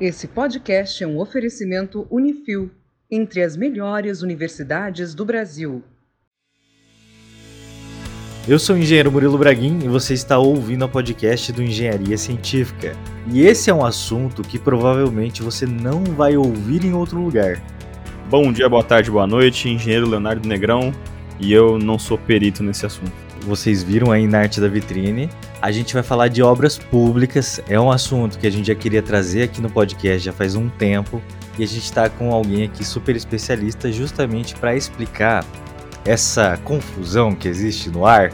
Esse podcast é um oferecimento Unifil, entre as melhores universidades do Brasil. Eu sou o engenheiro Murilo Braguin e você está ouvindo o podcast do Engenharia Científica. E esse é um assunto que provavelmente você não vai ouvir em outro lugar. Bom dia, boa tarde, boa noite, engenheiro Leonardo Negrão, e eu não sou perito nesse assunto. Vocês viram aí na arte da vitrine a gente vai falar de obras públicas. É um assunto que a gente já queria trazer aqui no podcast já faz um tempo e a gente está com alguém aqui super especialista justamente para explicar essa confusão que existe no ar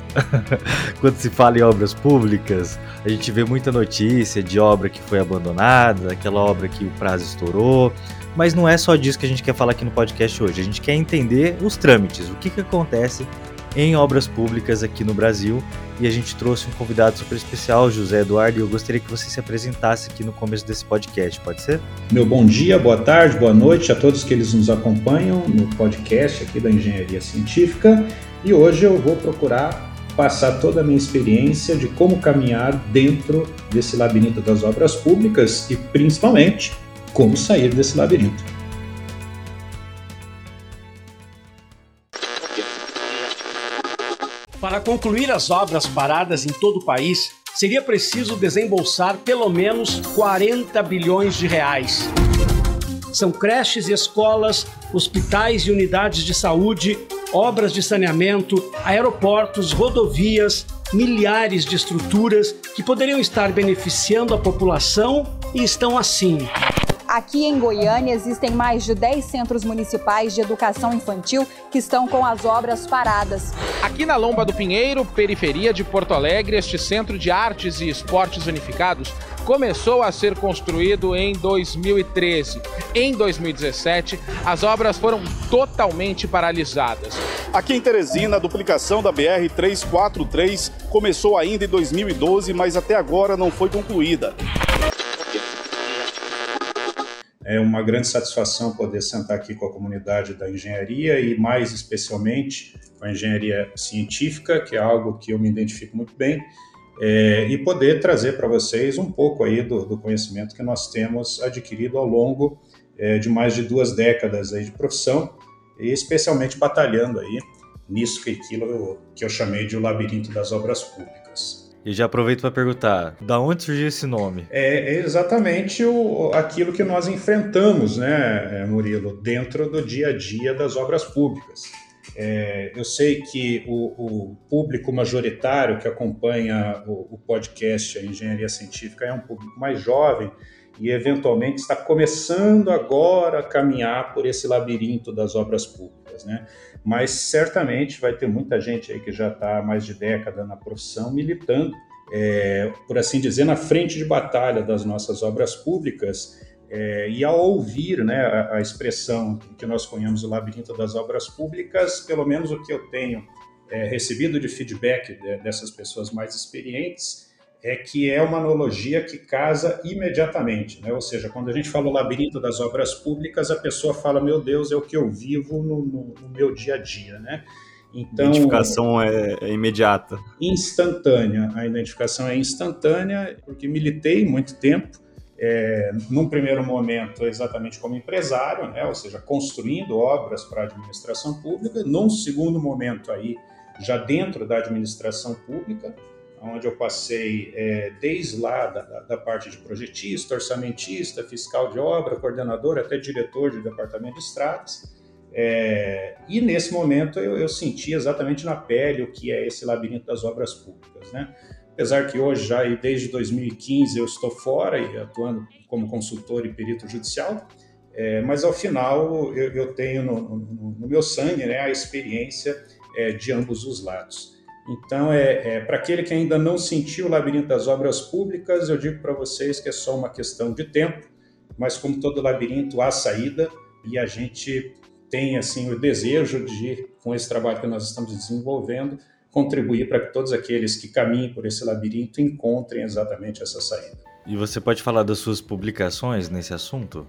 quando se fala em obras públicas. A gente vê muita notícia de obra que foi abandonada, aquela obra que o prazo estourou. Mas não é só disso que a gente quer falar aqui no podcast hoje. A gente quer entender os trâmites, o que, que acontece em obras públicas aqui no Brasil. E a gente trouxe um convidado super especial, José Eduardo, e eu gostaria que você se apresentasse aqui no começo desse podcast, pode ser? Meu bom dia, boa tarde, boa noite a todos que eles nos acompanham no podcast aqui da Engenharia Científica. E hoje eu vou procurar passar toda a minha experiência de como caminhar dentro desse labirinto das obras públicas e principalmente como sair desse labirinto. Para concluir as obras paradas em todo o país, seria preciso desembolsar pelo menos 40 bilhões de reais. São creches e escolas, hospitais e unidades de saúde, obras de saneamento, aeroportos, rodovias, milhares de estruturas que poderiam estar beneficiando a população e estão assim Aqui em Goiânia existem mais de 10 centros municipais de educação infantil que estão com as obras paradas. Aqui na Lomba do Pinheiro, periferia de Porto Alegre, este centro de artes e esportes unificados começou a ser construído em 2013. Em 2017, as obras foram totalmente paralisadas. Aqui em Teresina, a duplicação da BR 343 começou ainda em 2012, mas até agora não foi concluída. É uma grande satisfação poder sentar aqui com a comunidade da engenharia e, mais especialmente, com a engenharia científica, que é algo que eu me identifico muito bem, é, e poder trazer para vocês um pouco aí do, do, conhecimento que nós temos adquirido ao longo é, de mais de duas décadas aí de profissão, e especialmente batalhando aí nisso que, aquilo que eu chamei de o labirinto das obras públicas. E já aproveito para perguntar, da onde surgiu esse nome? É, exatamente o, aquilo que nós enfrentamos, né, é, Murilo, dentro do dia a dia das obras públicas. É, eu sei que o, o, público majoritário que acompanha o, o podcast, a engenharia científica, é um público mais jovem e eventualmente está começando agora a caminhar por esse labirinto das obras públicas, né? Mas certamente vai ter muita gente aí que já está há mais de década na profissão militando, é, por assim dizer, na frente de batalha das nossas obras públicas. É, e ao ouvir né, a, a, expressão que nós conhecemos o labirinto das obras públicas, pelo menos o que eu tenho é, recebido de feedback de, dessas pessoas mais experientes, é que é uma analogia que casa imediatamente, né? ou seja, quando a gente fala o labirinto das obras públicas, a pessoa fala, meu Deus, é o que eu vivo no, no, no meu dia a dia, né? Então, a identificação é, é, imediata. Instantânea. A identificação é instantânea, porque militei muito tempo, é, num primeiro momento exatamente como empresário, né? ou seja, construindo obras para a administração pública, num segundo momento aí, já dentro da administração pública, onde eu passei é, desde lá da, da, parte de projetista, orçamentista, fiscal de obra, coordenador, até diretor de departamento de estradas. É, e nesse momento eu, eu, senti exatamente na pele o que é esse labirinto das obras públicas. Né? Apesar que hoje, já e desde 2015, eu estou fora e atuando como consultor e perito judicial, é, mas ao final eu, eu tenho no, no, no, meu sangue né, a experiência é, de ambos os lados. Então, é, é para aquele que ainda não sentiu o labirinto das obras públicas, eu digo para vocês que é só uma questão de tempo, mas como todo labirinto, há saída e a gente tem assim o desejo de, com esse trabalho que nós estamos desenvolvendo, contribuir para que todos aqueles que caminhem por esse labirinto encontrem exatamente essa saída. E você pode falar das suas publicações nesse assunto?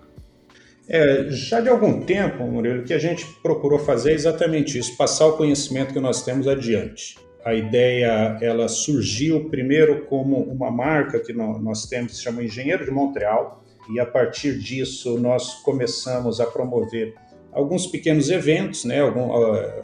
É, já de algum tempo, Murilo, o que a gente procurou fazer é exatamente isso, passar o conhecimento que nós temos adiante a ideia ela surgiu primeiro como uma marca que nós temos que se chama Engenheiro de Montreal. e a partir disso nós começamos a promover alguns pequenos eventos, né, algum,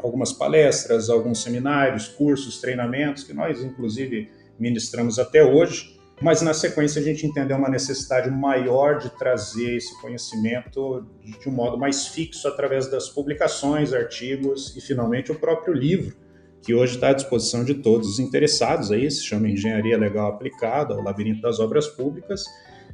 algumas palestras, alguns seminários, cursos, treinamentos que nós inclusive ministramos até hoje, mas na sequência a gente entendeu uma necessidade maior de trazer esse conhecimento de um modo mais fixo através das publicações, artigos e finalmente o próprio livro, que hoje está à disposição de todos os interessados aí, se chama Engenharia Legal Aplicada, o Labirinto das Obras Públicas,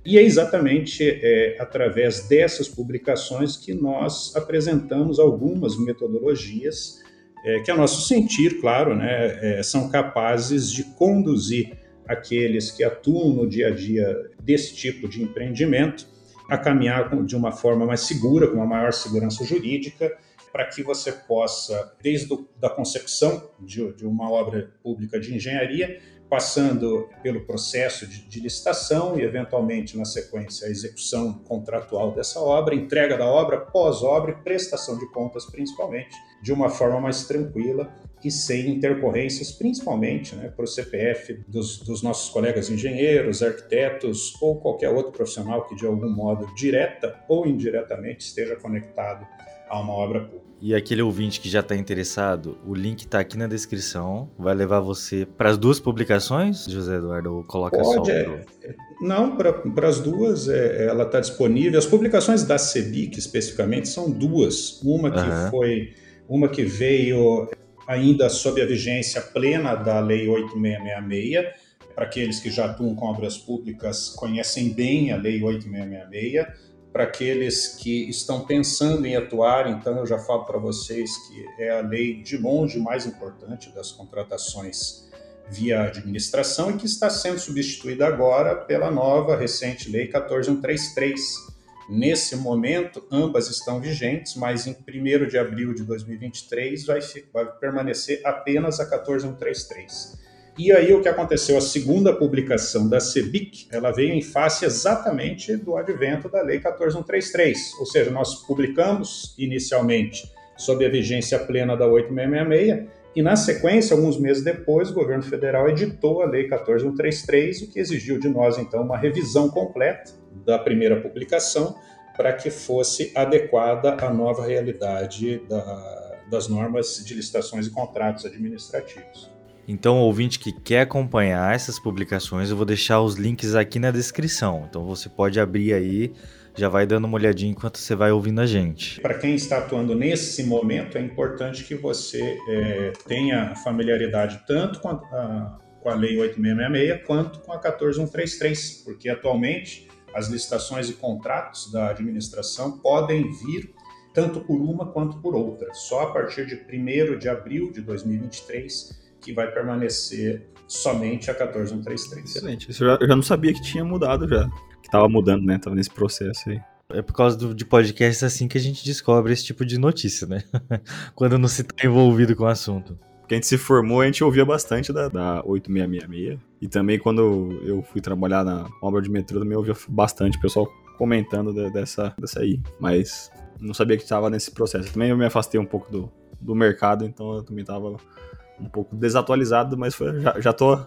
e é exatamente é, através dessas publicações que nós apresentamos algumas metodologias é, que, a nosso sentir, claro, né, é, são capazes de conduzir aqueles que atuam no dia a dia desse tipo de empreendimento a caminhar de uma forma mais segura, com uma maior segurança jurídica, para que você possa, desde a concepção de, de uma obra pública de engenharia, passando pelo processo de, de, licitação e, eventualmente, na sequência, a execução contratual dessa obra, entrega da obra, pós-obra e prestação de contas, principalmente, de uma forma mais tranquila e sem intercorrências, principalmente né, para o CPF dos, dos nossos colegas engenheiros, arquitetos ou qualquer outro profissional que, de algum modo, direta ou indiretamente, esteja conectado a uma obra pública. E aquele ouvinte que já está interessado, o link está aqui na descrição. Vai levar você para as duas publicações, José Eduardo? Ou coloca Pode, só é, pro... Não, para as duas é, ela está disponível. As publicações da CEBIC, especificamente, são duas. Uma que uhum. foi, uma que veio ainda sob a vigência plena da Lei 8666. Para aqueles que já atuam com obras públicas, conhecem bem a Lei 8666 para aqueles que estão pensando em atuar, então eu já falo para vocês que é a lei de longe mais importante das contratações via administração e que está sendo substituída agora pela nova recente lei 14133. Nesse momento, ambas estão vigentes, mas em 1 de abril de 2023 vai, vai permanecer apenas a 14133. E aí o que aconteceu? A segunda publicação da CEBIC, ela veio em face exatamente do advento da Lei 14133, ou seja, nós publicamos inicialmente sob a vigência plena da 8666 e na sequência, alguns meses depois, o governo federal editou a Lei 14133, o que exigiu de nós então uma revisão completa da primeira publicação para que fosse adequada à nova realidade da, das normas de licitações e contratos administrativos. Então, ouvinte que quer acompanhar essas publicações, eu vou deixar os links aqui na descrição. Então, você pode abrir aí, já vai dando uma olhadinha enquanto você vai ouvindo a gente. Para quem está atuando nesse momento, é importante que você é, tenha familiaridade tanto com a, com a Lei 8666 quanto com a 14133, porque atualmente as licitações e contratos da administração podem vir tanto por uma quanto por outra. Só a partir de 1 de abril de 2023 que vai permanecer somente a 14133. Excelente. Isso eu já, eu já não sabia que tinha mudado já. Que tava mudando, né? Tava nesse processo aí. É por causa do, de podcasts assim que a gente descobre esse tipo de notícia, né? Quando não se tá envolvido com o assunto. Porque a gente se formou, a gente ouvia bastante da, da 8666. E também quando eu fui trabalhar na obra de metrô, também ouvia bastante o pessoal comentando de, dessa, dessa aí. Mas não sabia que estava nesse processo. Também eu me afastei um pouco do, do mercado, então eu também estava um pouco desatualizado, mas foi, já, já tô.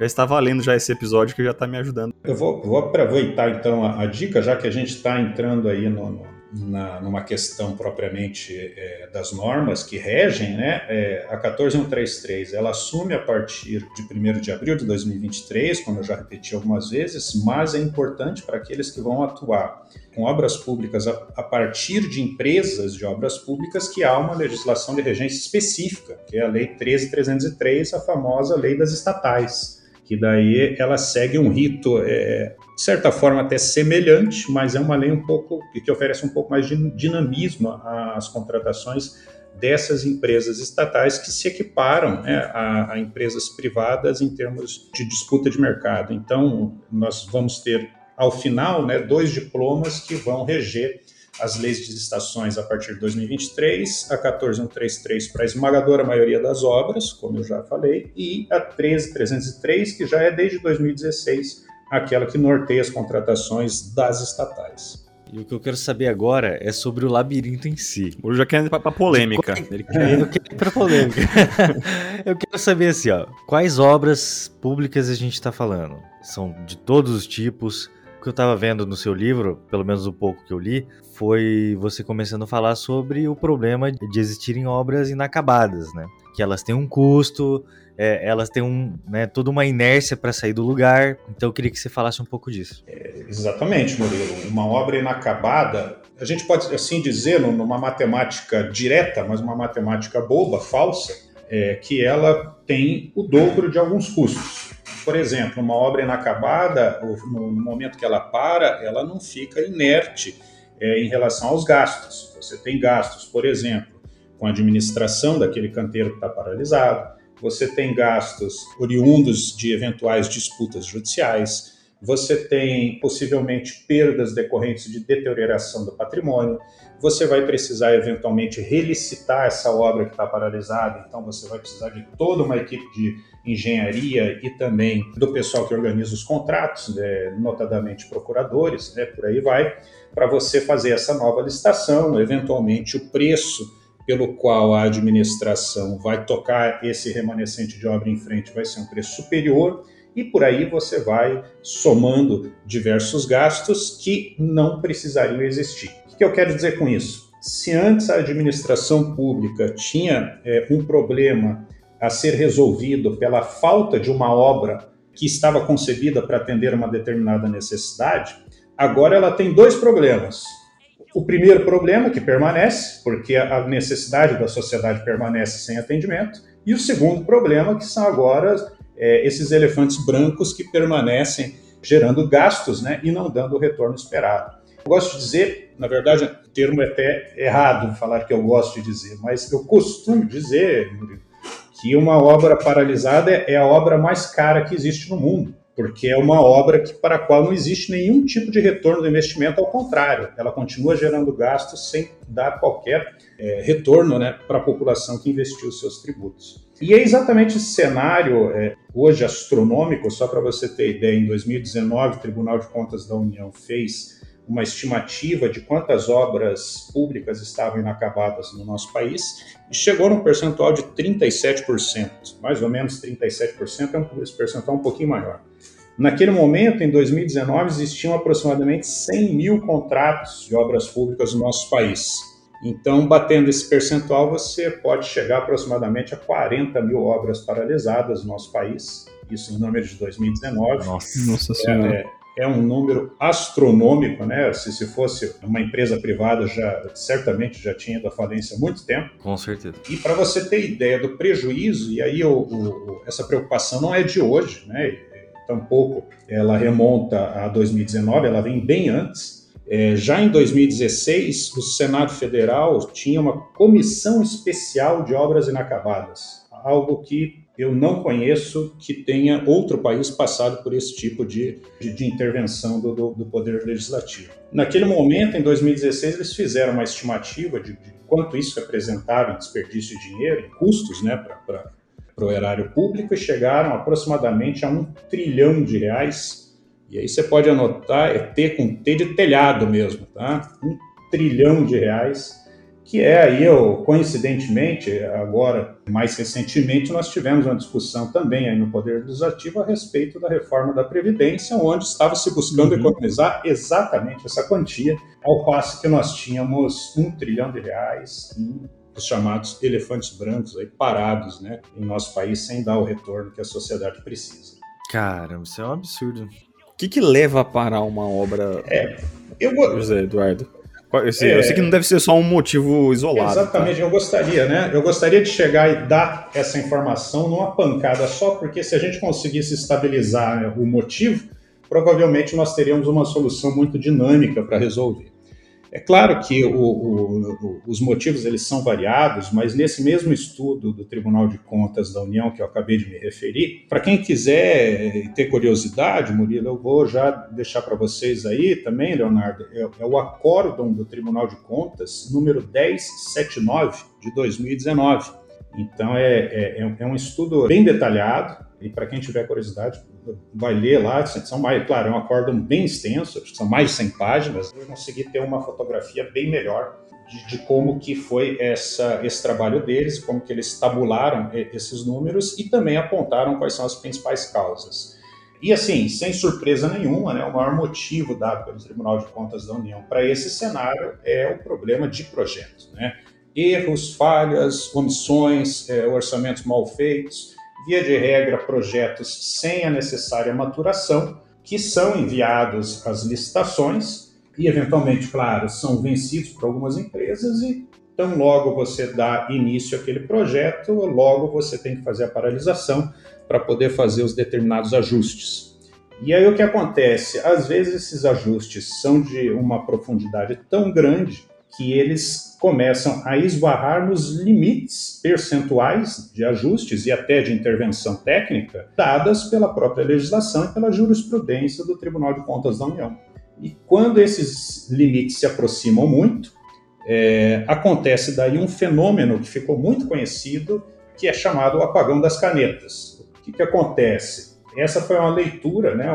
Já está valendo já esse episódio que já está me ajudando. Eu vou, vou aproveitar então a, a, dica, já que a gente está entrando aí no, no, na, numa questão propriamente é, das normas que regem, né? É, a 14133 ela assume a partir de 1 de abril de 2023, como eu já repeti algumas vezes, mas é importante para aqueles que vão atuar com obras públicas a, a, partir de empresas de obras públicas que há uma legislação de regência específica, que é a Lei 13303, a famosa Lei das Estatais, que daí ela segue um rito, é, de certa forma até semelhante, mas é uma lei um pouco que oferece um pouco mais de dinamismo às contratações dessas empresas estatais que se equiparam né, a, a empresas privadas em termos de disputa de mercado. Então, nós vamos ter ao final, né, dois diplomas que vão reger as leis de estações a partir de 2023, a 14133 para a esmagadora maioria das obras, como eu já falei, e a 13303, que já é desde 2016 aquela que norteia as contratações das estatais. E o que eu quero saber agora é sobre o labirinto em si. Eu já quero ir pra, pra polêmica. Ele quer, eu quero ir pra polêmica. eu quero saber assim, ó, quais obras públicas a gente está falando? São de todos os tipos? que eu estava vendo no seu livro, pelo menos o pouco que eu li, foi você começando a falar sobre o problema de existirem obras inacabadas, né? Que elas têm um custo, é, elas têm um, né, toda uma inércia para sair do lugar. Então eu queria que você falasse um pouco disso. É, exatamente, Murilo. Uma obra inacabada, a gente pode assim dizer, numa matemática direta, mas uma matemática boba, falsa, é, que ela tem o dobro de alguns custos. Por exemplo, uma obra inacabada, no momento que ela para, ela não fica inerte é, em relação aos gastos. Você tem gastos, por exemplo, com a administração daquele canteiro que está paralisado, você tem gastos oriundos de eventuais disputas judiciais, você tem possivelmente perdas decorrentes de deterioração do patrimônio, você vai precisar eventualmente relicitar essa obra que está paralisada, então você vai precisar de toda uma equipe de engenharia e também do pessoal que organiza os contratos, né, notadamente procuradores, né, por aí vai, para você fazer essa nova licitação, eventualmente o preço pelo qual a administração vai tocar esse remanescente de obra em frente vai ser um preço superior e por aí você vai somando diversos gastos que não precisariam existir. O que eu quero dizer com isso? Se antes a administração pública tinha é, um problema a ser resolvido pela falta de uma obra que estava concebida para atender uma determinada necessidade, agora ela tem dois problemas. O primeiro problema, que permanece, porque a necessidade da sociedade permanece sem atendimento, e o segundo problema, que são agora é, esses elefantes brancos que permanecem gerando gastos né, e não dando o retorno esperado. Eu gosto de dizer, na verdade, o termo é até errado falar que eu gosto de dizer, mas eu costumo dizer, que uma obra paralisada é a obra mais cara que existe no mundo porque é uma obra que, para a qual não existe nenhum tipo de retorno do investimento, ao contrário, ela continua gerando gastos sem dar qualquer é, retorno né, para a população que investiu seus tributos. E é exatamente esse cenário, é, hoje astronômico, só para você ter ideia, em 2019 o Tribunal de Contas da União fez uma estimativa de quantas obras públicas estavam inacabadas no nosso país e chegou num percentual de 37%, mais ou menos 37%, é um percentual um pouquinho maior. Naquele momento, em 2019, existiam aproximadamente 100 mil contratos de obras públicas no nosso país. Então, batendo esse percentual, você pode chegar aproximadamente a 40 mil obras paralisadas no nosso país, isso em número de 2019. Nossa, Nossa Senhora. É, é um número astronômico, né? Se, se fosse uma empresa privada, já certamente já tinha ido à falência há muito tempo. Com certeza. E para você ter ideia do prejuízo, e aí o, o, essa preocupação não é de hoje, né? Tampouco ela remonta a 2019, ela vem bem antes. É, já em 2016, o Senado Federal tinha uma comissão especial de obras inacabadas, algo que eu não conheço que tenha outro país passado por esse tipo de, de, de intervenção do, do, do, Poder Legislativo. Naquele momento, em 2016, eles fizeram uma estimativa de, de quanto isso representava em desperdício de dinheiro, em custos né, para o erário público, e chegaram aproximadamente a um trilhão de reais. E aí você pode anotar, é T com T de telhado mesmo, tá? Um trilhão de reais que é aí, eu, coincidentemente, agora, mais recentemente, nós tivemos uma discussão também aí no Poder Legislativo a respeito da reforma da Previdência, onde estava se buscando uhum. economizar exatamente essa quantia, ao passo que nós tínhamos um trilhão de reais em os chamados elefantes brancos aí parados, né, em nosso país sem dar o retorno que a sociedade precisa. Caramba, isso é um absurdo. O que, que leva a parar uma obra? É, eu vou... José Eduardo. Eu sei, é, eu sei, que não deve ser só um motivo isolado. Exatamente, tá? eu gostaria, né? Eu gostaria de chegar e dar essa informação numa pancada só, porque se a gente conseguisse estabilizar né, o motivo, provavelmente nós teríamos uma solução muito dinâmica para resolver. É claro que o, o, os motivos eles são variados, mas nesse mesmo estudo do Tribunal de Contas da União que eu acabei de me referir, para quem quiser ter curiosidade, Murilo, eu vou já deixar para vocês aí também, Leonardo, é, é o acórdão do Tribunal de Contas número 1079 de 2019. Então é, é, é um estudo bem detalhado e para quem tiver curiosidade vai ler lá, são mais, claro, é um acórdão bem extenso, são mais de 100 páginas, eu consegui ter uma fotografia bem melhor de, de, como que foi essa, esse trabalho deles, como que eles tabularam esses números e também apontaram quais são as principais causas. E assim, sem surpresa nenhuma, né, o maior motivo dado pelo Tribunal de Contas da União para esse cenário é o problema de projeto. Né? Erros, falhas, omissões, é, orçamentos mal feitos, via de regra, projetos sem a necessária maturação, que são enviados às licitações e, eventualmente, claro, são vencidos por algumas empresas e então, logo você dá início àquele projeto, logo você tem que fazer a paralisação para poder fazer os determinados ajustes. E aí o que acontece? Às vezes esses ajustes são de uma profundidade tão grande que eles começam a esbarrar nos limites percentuais de ajustes e até de intervenção técnica dadas pela própria legislação e pela jurisprudência do Tribunal de Contas da União. E quando esses limites se aproximam muito, é, acontece daí um fenômeno que ficou muito conhecido, que é chamado o apagão das canetas. O que, que acontece? Essa foi uma leitura, né,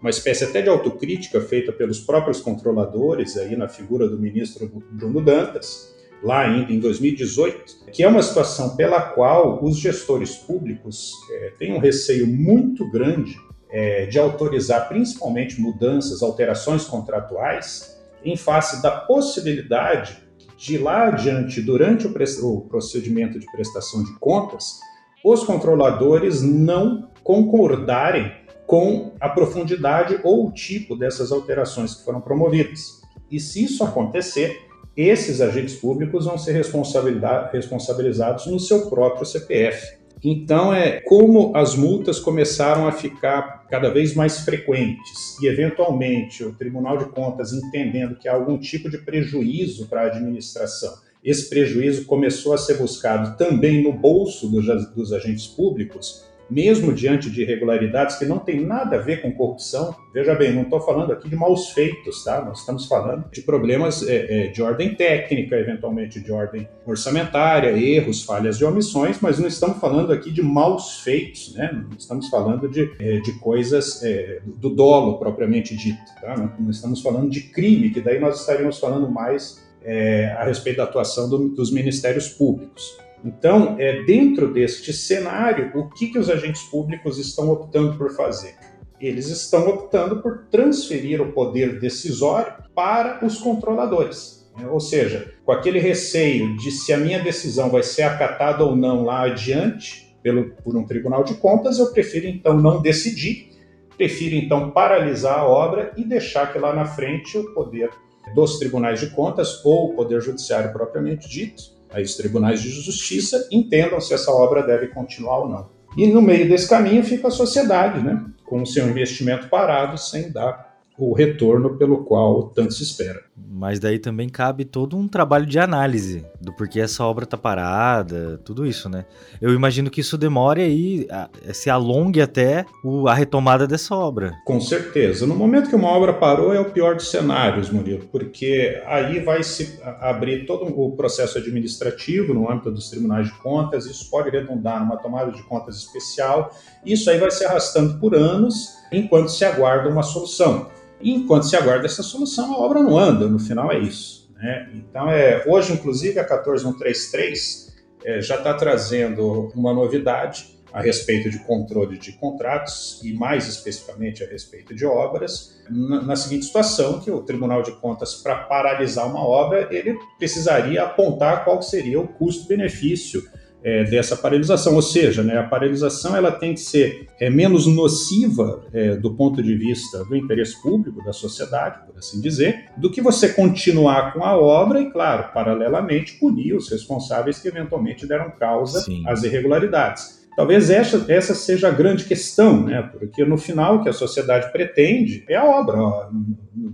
uma espécie até de autocrítica feita pelos próprios controladores, aí na figura do ministro Bruno Dantas, lá ainda em 2018, que é uma situação pela qual os gestores públicos é, têm um receio muito grande é, de autorizar principalmente mudanças, alterações contratuais, em face da possibilidade de lá adiante, durante o, procedimento de prestação de contas, os controladores não concordarem com a profundidade ou o tipo dessas alterações que foram promovidas. E se isso acontecer, esses agentes públicos vão ser responsabilizados no seu próprio CPF. Então, é como as multas começaram a ficar cada vez mais frequentes e, eventualmente, o Tribunal de Contas entendendo que há algum tipo de prejuízo para a administração, esse prejuízo começou a ser buscado também no bolso dos, dos agentes públicos mesmo diante de irregularidades que não tem nada a ver com corrupção. Veja bem, não estou falando aqui de maus feitos, tá? Nós estamos falando de problemas é, é, de ordem técnica, eventualmente de ordem orçamentária, erros, falhas e omissões, mas não estamos falando aqui de maus feitos, né? Não estamos falando de, é, de coisas é, do dolo propriamente dito, tá? Não, não, estamos falando de crime, que daí nós estaríamos falando mais é, a respeito da atuação do, dos ministérios públicos. Então, é, dentro deste cenário, o que, que os agentes públicos estão optando por fazer? Eles estão optando por transferir o poder decisório para os controladores. Né? Ou seja, com aquele receio de se a minha decisão vai ser acatada ou não lá adiante pelo, por um tribunal de contas, eu prefiro então não decidir, prefiro então paralisar a obra e deixar que lá na frente o poder dos tribunais de contas ou o poder judiciário propriamente dito Aí os tribunais de justiça entendam se essa obra deve continuar ou não. E no meio desse caminho fica a sociedade, né? com o seu investimento parado, sem dar o retorno pelo qual tanto se espera. Mas daí também cabe todo um trabalho de análise do porquê essa obra tá parada, tudo isso, né? Eu imagino que isso demore aí, se alongue até a retomada dessa obra. Com certeza. No momento que uma obra parou é o pior dos cenários, Murilo, porque aí vai se abrir todo o processo administrativo no âmbito dos tribunais de contas, isso pode redundar numa tomada de contas especial, isso aí vai se arrastando por anos enquanto se aguarda uma solução. Enquanto se aguarda essa solução, a obra não anda, no final é isso. Né? Então, é, hoje, inclusive, a 14133 é, já está trazendo uma novidade a respeito de controle de contratos e, mais especificamente, a respeito de obras, na, na seguinte situação, que o Tribunal de Contas, para paralisar uma obra, ele precisaria apontar qual seria o custo-benefício é, dessa paralisação, ou seja, né, a paralisação ela tem que ser é, menos nociva é, do ponto de vista do interesse público da sociedade, por assim dizer, do que você continuar com a obra e, claro, paralelamente punir os responsáveis que eventualmente deram causa Sim. às irregularidades. Talvez essa, essa seja a grande questão, né? porque no final o que a sociedade pretende é a obra.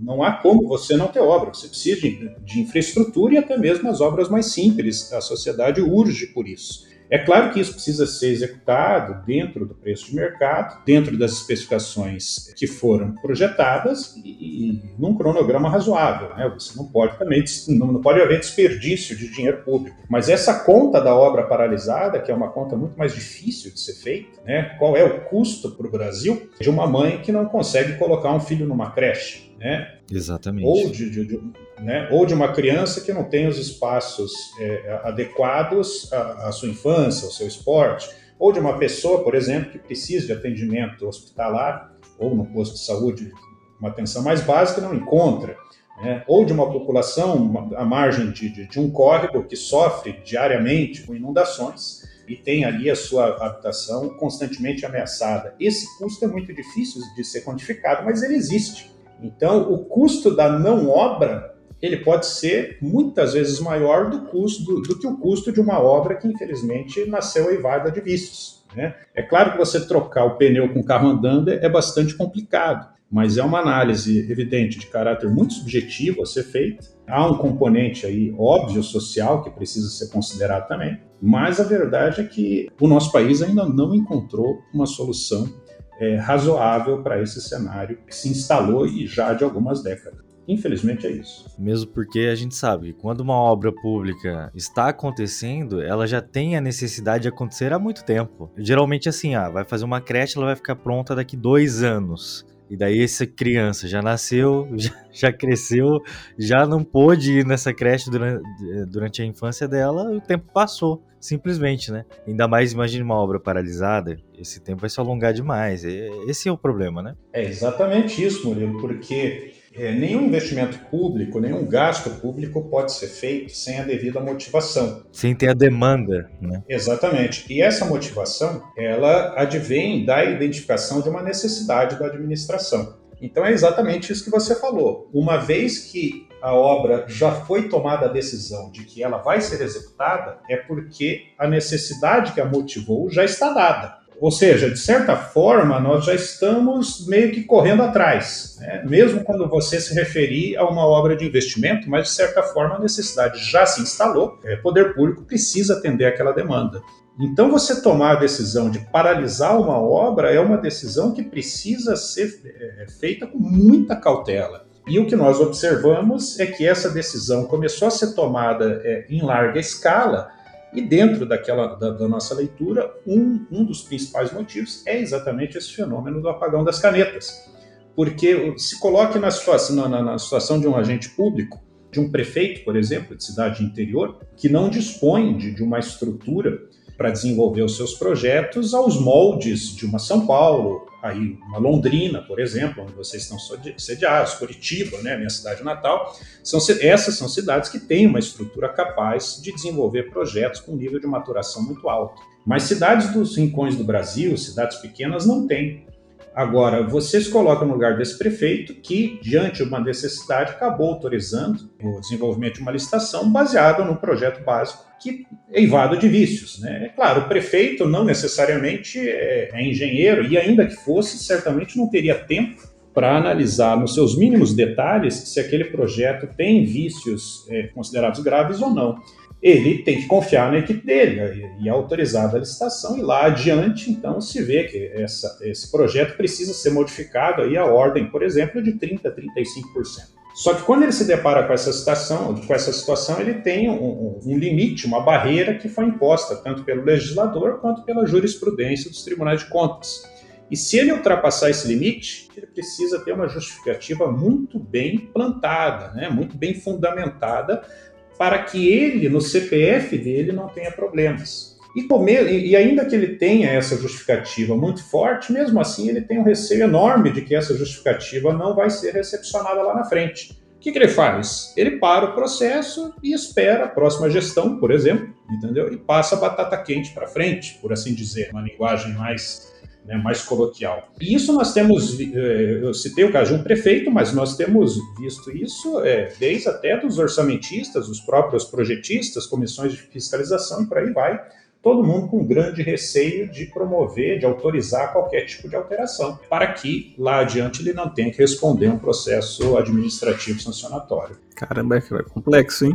Não há como você não ter obra, você precisa de, de infraestrutura e até mesmo as obras mais simples. A sociedade urge por isso. É claro que isso precisa ser executado dentro do preço de mercado, dentro das especificações que foram projetadas e, e num cronograma razoável. Né? Você não pode também não, pode haver desperdício de dinheiro público. Mas essa conta da obra paralisada, que é uma conta muito mais difícil de ser feita, né? qual é o custo para o Brasil de uma mãe que não consegue colocar um filho numa creche? Né? Exatamente. Ou de, de, de, né? ou de uma criança que não tem os espaços é, adequados à, à, sua infância, ao seu esporte, ou de uma pessoa, por exemplo, que precisa de atendimento hospitalar ou no posto de saúde, uma atenção mais básica, não encontra. Né? Ou de uma população à margem de, de, de um córrego que sofre diariamente com inundações e tem ali a sua habitação constantemente ameaçada. Esse custo é muito difícil de ser quantificado, mas ele existe. Então, o custo da não obra ele pode ser muitas vezes maior do, custo, do, que o custo de uma obra que, infelizmente, nasceu eivada de vícios. Né? É claro que você trocar o pneu com o carro andando é bastante complicado, mas é uma análise evidente de caráter muito subjetivo a ser feita. Há um componente aí óbvio social que precisa ser considerado também, mas a verdade é que o nosso país ainda não encontrou uma solução é, razoável para esse cenário que se instalou e já de algumas décadas. Infelizmente é isso. Mesmo porque a gente sabe quando uma obra pública está acontecendo, ela já tem a necessidade de acontecer há muito tempo. Geralmente assim, ah, vai fazer uma creche, ela vai ficar pronta daqui dois anos. E daí essa criança já nasceu, já, já cresceu, já não pôde ir nessa creche durante, durante a infância dela, o tempo passou, simplesmente, né? Ainda mais imagine uma obra paralisada, esse tempo vai se alongar demais. Esse é o problema, né? É exatamente isso, Murilo, porque é, nenhum investimento público, nenhum gasto público pode ser feito sem a devida motivação. Sem ter a demanda, né? Exatamente. E essa motivação, ela advém da identificação de uma necessidade da administração. Então é exatamente isso que você falou. Uma vez que a obra já foi tomada a decisão de que ela vai ser executada, é porque a necessidade que a motivou já está dada. Ou seja, de certa forma, nós já estamos meio que correndo atrás, né? mesmo quando você se referir a uma obra de investimento, mas de certa forma a necessidade já se instalou, o é, poder público precisa atender aquela demanda. Então, você tomar a decisão de paralisar uma obra é uma decisão que precisa ser é, feita com muita cautela. E o que nós observamos é que essa decisão começou a ser tomada é, em larga escala e dentro daquela da, da, nossa leitura, um, um dos principais motivos é exatamente esse fenômeno do apagão das canetas. Porque se coloque na situação, na, na situação de um agente público, de um prefeito, por exemplo, de cidade interior, que não dispõe de, de uma estrutura para desenvolver os seus projetos aos moldes de uma São Paulo, aí uma Londrina, por exemplo, onde vocês estão sediados, Curitiba, né, minha cidade natal, são, essas são cidades que têm uma estrutura capaz de desenvolver projetos com nível de maturação muito alto. Mas cidades dos rincões do Brasil, cidades pequenas, não têm. Agora, vocês colocam no lugar desse prefeito que, diante de uma necessidade, acabou autorizando o desenvolvimento de uma licitação baseada num projeto básico que é invado de vícios. Né? É claro, o prefeito não necessariamente é, é engenheiro, e ainda que fosse, certamente não teria tempo para analisar nos seus mínimos detalhes se aquele projeto tem vícios é, considerados graves ou não ele tem que confiar na equipe dele e é autorizada a licitação e lá adiante então se vê que essa, esse projeto precisa ser modificado aí a ordem, por exemplo, de 30 a 35%. Só que quando ele se depara com essa situação, com essa situação ele tem um, um limite, uma barreira que foi imposta tanto pelo legislador quanto pela jurisprudência dos tribunais de contas. E se ele ultrapassar esse limite, ele precisa ter uma justificativa muito bem plantada, né? muito bem fundamentada para que ele, no CPF dele, não tenha problemas. E, e ainda que ele tenha essa justificativa muito forte, mesmo assim ele tem um receio enorme de que essa justificativa não vai ser recepcionada lá na frente. O que, que ele faz? Ele para o processo e espera a próxima gestão, por exemplo, entendeu? E passa a batata quente para frente, por assim dizer, uma linguagem mais né, mais coloquial. E isso nós temos, eh, eu citei o caso de um prefeito, mas nós temos visto isso é, desde até dos orçamentistas, os próprios projetistas, comissões de fiscalização e por aí vai, todo mundo com grande receio de promover, de autorizar qualquer tipo de alteração, para que lá adiante ele não tenha que responder um processo administrativo sancionatório. Caramba, é complexo, hein?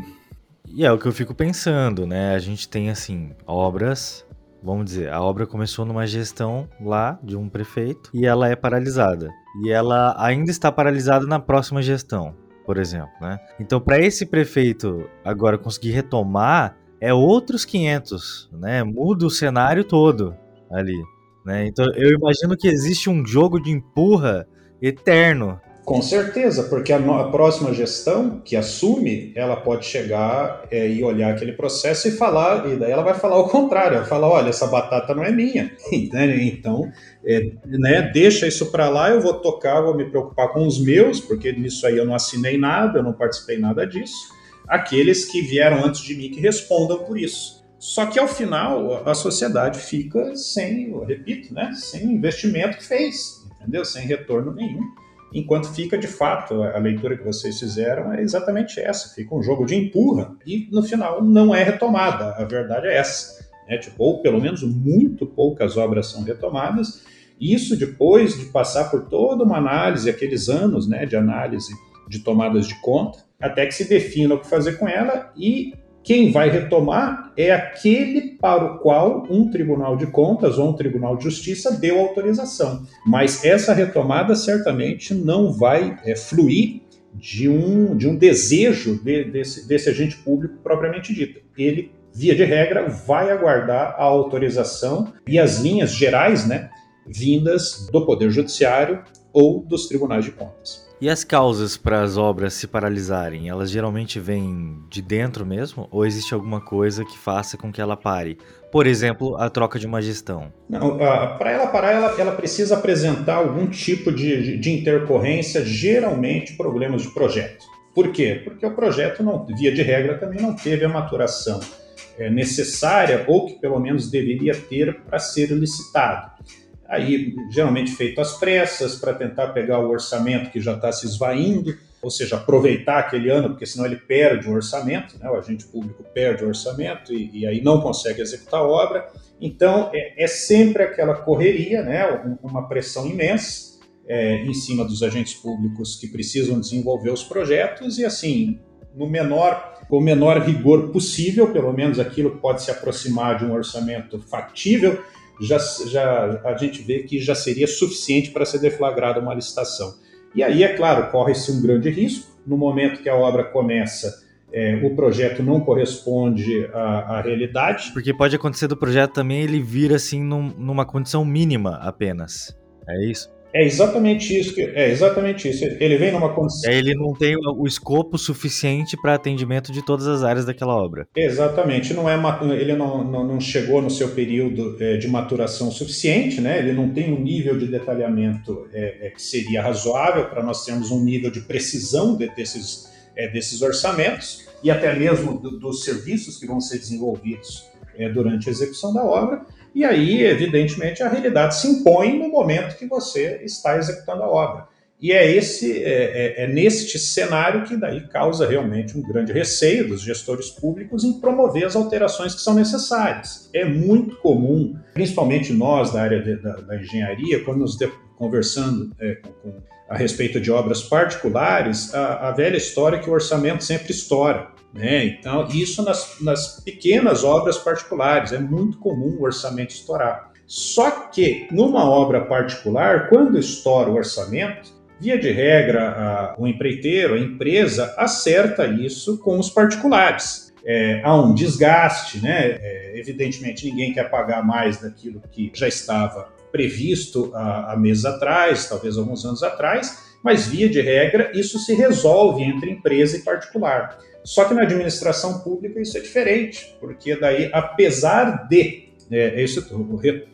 E é o que eu fico pensando, né? A gente tem, assim, obras vamos dizer, a obra começou numa gestão lá de um prefeito e ela é paralisada. E ela ainda está paralisada na próxima gestão, por exemplo, né? Então, para esse prefeito agora conseguir retomar, é outros 500, né? Muda o cenário todo ali, né? Então, eu imagino que existe um jogo de empurra eterno Com certeza, porque a, a, próxima gestão que assume, ela pode chegar é, e olhar aquele processo e falar, e daí ela vai falar o contrário, ela fala, olha, essa batata não é minha, então, é, né, deixa isso para lá, eu vou tocar, vou me preocupar com os meus, porque nisso aí eu não assinei nada, eu não participei nada disso, aqueles que vieram antes de mim que respondam por isso. Só que ao final a sociedade fica sem, eu repito, né, sem investimento que fez, entendeu? Sem retorno nenhum enquanto fica de fato a leitura que vocês fizeram é exatamente essa, fica um jogo de empurra e no final não é retomada, a verdade é essa, né? tipo, ou pelo menos muito poucas obras são retomadas, isso depois de passar por toda uma análise, aqueles anos né, de análise de tomadas de conta, até que se defina o que fazer com ela e quem vai retomar é aquele para o qual um tribunal de contas ou um tribunal de justiça deu autorização. Mas essa retomada certamente não vai é, fluir de um, de um desejo de, desse, desse agente público propriamente dito. Ele, via de regra, vai aguardar a autorização e as linhas gerais, né, vindas do Poder Judiciário ou dos tribunais de contas. E as causas para as obras se paralisarem, elas geralmente vêm de dentro mesmo? Ou existe alguma coisa que faça com que ela pare? Por exemplo, a troca de uma gestão. Não, para ela parar, ela, ela, precisa apresentar algum tipo de, de intercorrência, geralmente problemas de projeto. Por quê? Porque o projeto, não, via de regra, também não teve a maturação é, necessária ou que pelo menos deveria ter para ser licitado aí geralmente feito às pressas para tentar pegar o orçamento que já está se esvaindo, ou seja, aproveitar aquele ano, porque senão ele perde o orçamento, né? o agente público perde o orçamento e, e aí não consegue executar a obra. Então é, é sempre aquela correria, né? uma pressão imensa é, em cima dos agentes públicos que precisam desenvolver os projetos e assim no menor com o menor rigor possível, pelo menos aquilo pode se aproximar de um orçamento factível, já, já a gente vê que já seria suficiente para ser deflagrada uma licitação. E aí, é claro, corre-se um grande risco. No momento que a obra começa, é, o projeto não corresponde à, à, realidade. Porque pode acontecer do projeto também ele vir assim num, numa condição mínima apenas. É isso? É exatamente isso. Que, é exatamente isso. Ele vem numa condição. É, ele não tem o escopo suficiente para atendimento de todas as áreas daquela obra. Exatamente. Não é ele não, não, não chegou no seu período é, de maturação suficiente, né? Ele não tem um nível de detalhamento é, é, que seria razoável para nós termos um nível de precisão de, desses, é, desses orçamentos e até mesmo do, dos serviços que vão ser desenvolvidos é, durante a execução da obra. E aí, evidentemente, a realidade se impõe no momento que você está executando a obra. E é, esse, é, é, é neste cenário que daí causa realmente um grande receio dos gestores públicos em promover as alterações que são necessárias. É muito comum, principalmente nós da área de, da, da, engenharia, quando nos de, conversando é, com, com, a respeito de obras particulares, a, a velha história que o orçamento sempre estoura. Né? Então, isso nas, nas pequenas obras particulares, é muito comum o orçamento estourar. Só que numa obra particular, quando estoura o orçamento, via de regra, a, o empreiteiro, a empresa, acerta isso com os particulares. É, há um desgaste, né? É, evidentemente, ninguém quer pagar mais daquilo que já estava previsto há, há meses atrás, talvez alguns anos atrás, mas via de regra, isso se resolve entre empresa e particular. Só que na administração pública isso é diferente, porque daí, apesar de é, isso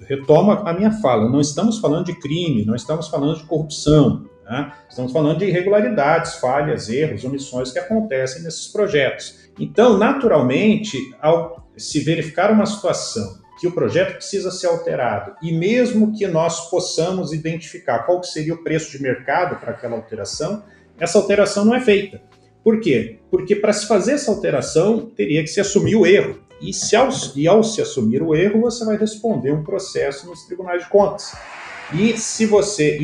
retoma a minha fala. Não estamos falando de crime, não estamos falando de corrupção, né? estamos falando de irregularidades, falhas, erros, omissões que acontecem nesses projetos. Então, naturalmente, ao se verificar uma situação que o projeto precisa ser alterado e mesmo que nós possamos identificar qual seria o preço de mercado para aquela alteração, essa alteração não é feita. Por quê? Porque para se fazer essa alteração, teria que se assumir o erro. E, se ao, e ao se assumir o erro, você vai responder um processo nos tribunais de contas. E se você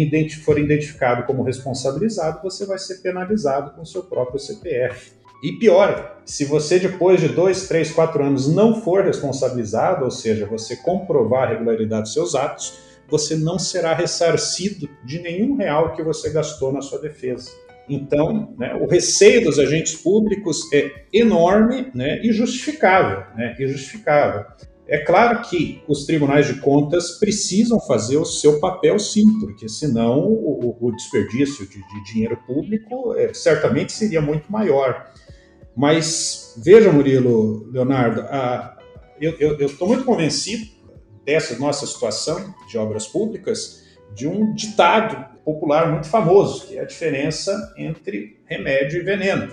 for identificado como responsabilizado, você vai ser penalizado com seu próprio CPF. E pior, se você depois de dois, três, quatro anos não for responsabilizado, ou seja, você comprovar a regularidade dos seus atos, você não será ressarcido de nenhum real que você gastou na sua defesa. Então, né, o receio dos agentes públicos é enorme né, e justificável. Né, e justificável. É claro que os tribunais de contas precisam fazer o seu papel sim, porque senão o, o desperdício de, de, dinheiro público é, certamente seria muito maior. Mas veja, Murilo, Leonardo, a, eu estou muito convencido dessa nossa situação de obras públicas de um ditado popular muito famoso, que é a diferença entre remédio e veneno.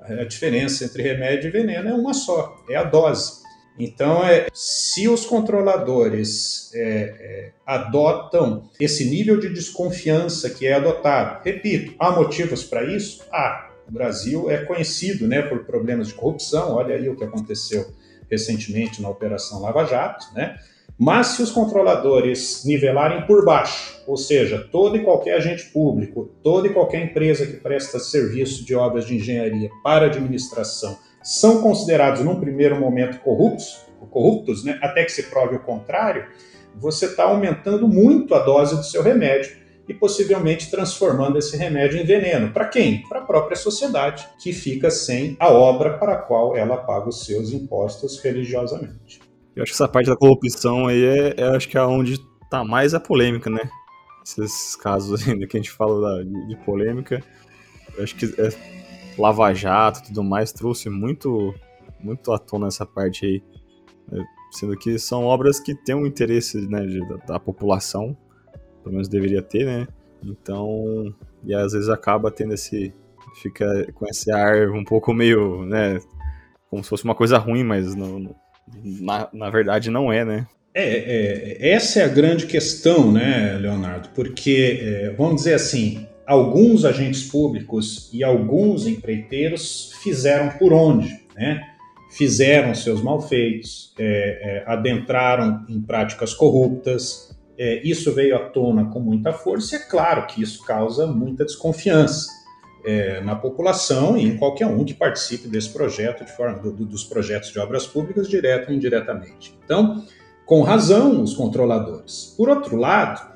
A diferença entre remédio e veneno é uma só, é a dose. Então, é, se os controladores é, é, adotam esse nível de desconfiança que é adotado, repito, há motivos para isso? Há. O Brasil é conhecido né, por problemas de corrupção, olha aí o que aconteceu recentemente na Operação Lava Jato, né? Mas se os controladores nivelarem por baixo, ou seja, todo e qualquer agente público, toda e qualquer empresa que presta serviço de obras de engenharia para administração são considerados num primeiro momento corruptos, corruptos, né, até que se prove o contrário, você está aumentando muito a dose do seu remédio e possivelmente transformando esse remédio em veneno. Para quem? Para a própria sociedade, que fica sem a obra para a qual ela paga os seus impostos religiosamente. Eu acho que essa parte da corrupção aí é, é acho que é onde está mais a polêmica, né? Esses casos ainda que a gente fala da, de, de polêmica, eu acho que é Lava Jato e tudo mais trouxe muito, muito à tona essa parte aí. Né? Sendo que são obras que têm um interesse né, de, da, da, população, pelo menos deveria ter, né? Então, e às vezes acaba tendo esse. fica com esse ar um pouco meio, né? Como se fosse uma coisa ruim, mas não, na, na verdade não é, né? É, é, essa é a grande questão, né, Leonardo? Porque, é, vamos dizer assim, alguns agentes públicos e alguns empreiteiros fizeram por onde, né? Fizeram seus malfeitos, é, é, adentraram em práticas corruptas. É, isso veio à tona com muita força e é claro que isso causa muita desconfiança é, na população e em qualquer um que participe desse projeto, de forma, do, dos projetos de obras públicas, direto ou indiretamente. Então, com razão, os controladores. Por outro lado,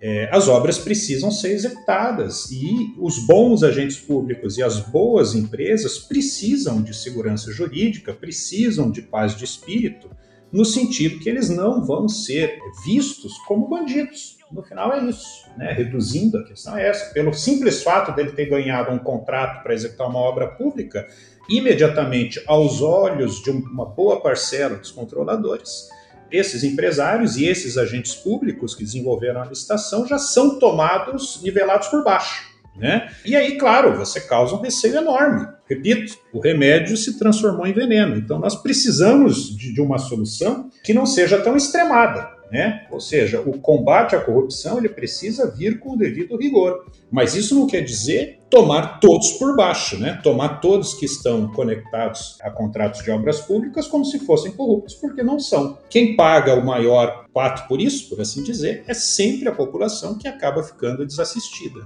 é, as obras precisam ser executadas e os bons agentes públicos e as boas empresas precisam de segurança jurídica, precisam de paz de espírito, no sentido que eles não vão ser vistos como bandidos. No final é isso, né? reduzindo a questão é essa. Pelo simples fato dele ter ganhado um contrato para executar uma obra pública, imediatamente aos olhos de uma boa parcela dos controladores, esses empresários e esses agentes públicos que desenvolveram a licitação já são tomados, nivelados por baixo. Né? E aí, claro, você causa um receio enorme. Repito, o remédio se transformou em veneno. Então, nós precisamos de, de uma solução que não seja tão extremada. Né? Ou seja, o combate à corrupção ele precisa vir com o devido rigor. Mas isso não quer dizer tomar todos por baixo, né? tomar todos que estão conectados a contratos de obras públicas como se fossem corruptos, porque não são. Quem paga o maior pato por isso, por assim dizer, é sempre a população que acaba ficando desassistida.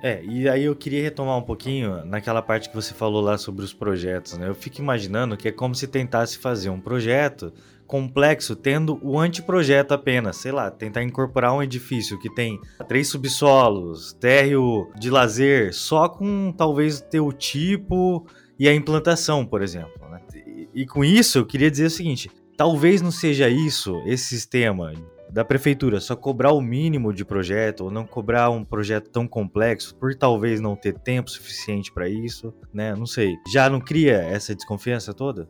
É, e aí eu queria retomar um pouquinho naquela parte que você falou lá sobre os projetos, né? Eu fico imaginando que é como se tentasse fazer um projeto complexo tendo o anteprojeto apenas, sei lá, tentar incorporar um edifício que tem três subsolos, térreo de lazer, só com talvez ter o tipo e a implantação, por exemplo. Né? E, e com isso eu queria dizer o seguinte: talvez não seja isso, esse sistema da prefeitura só cobrar o mínimo de projeto ou não cobrar um projeto tão complexo por talvez não ter tempo suficiente para isso, né? Não sei. Já não cria essa desconfiança toda?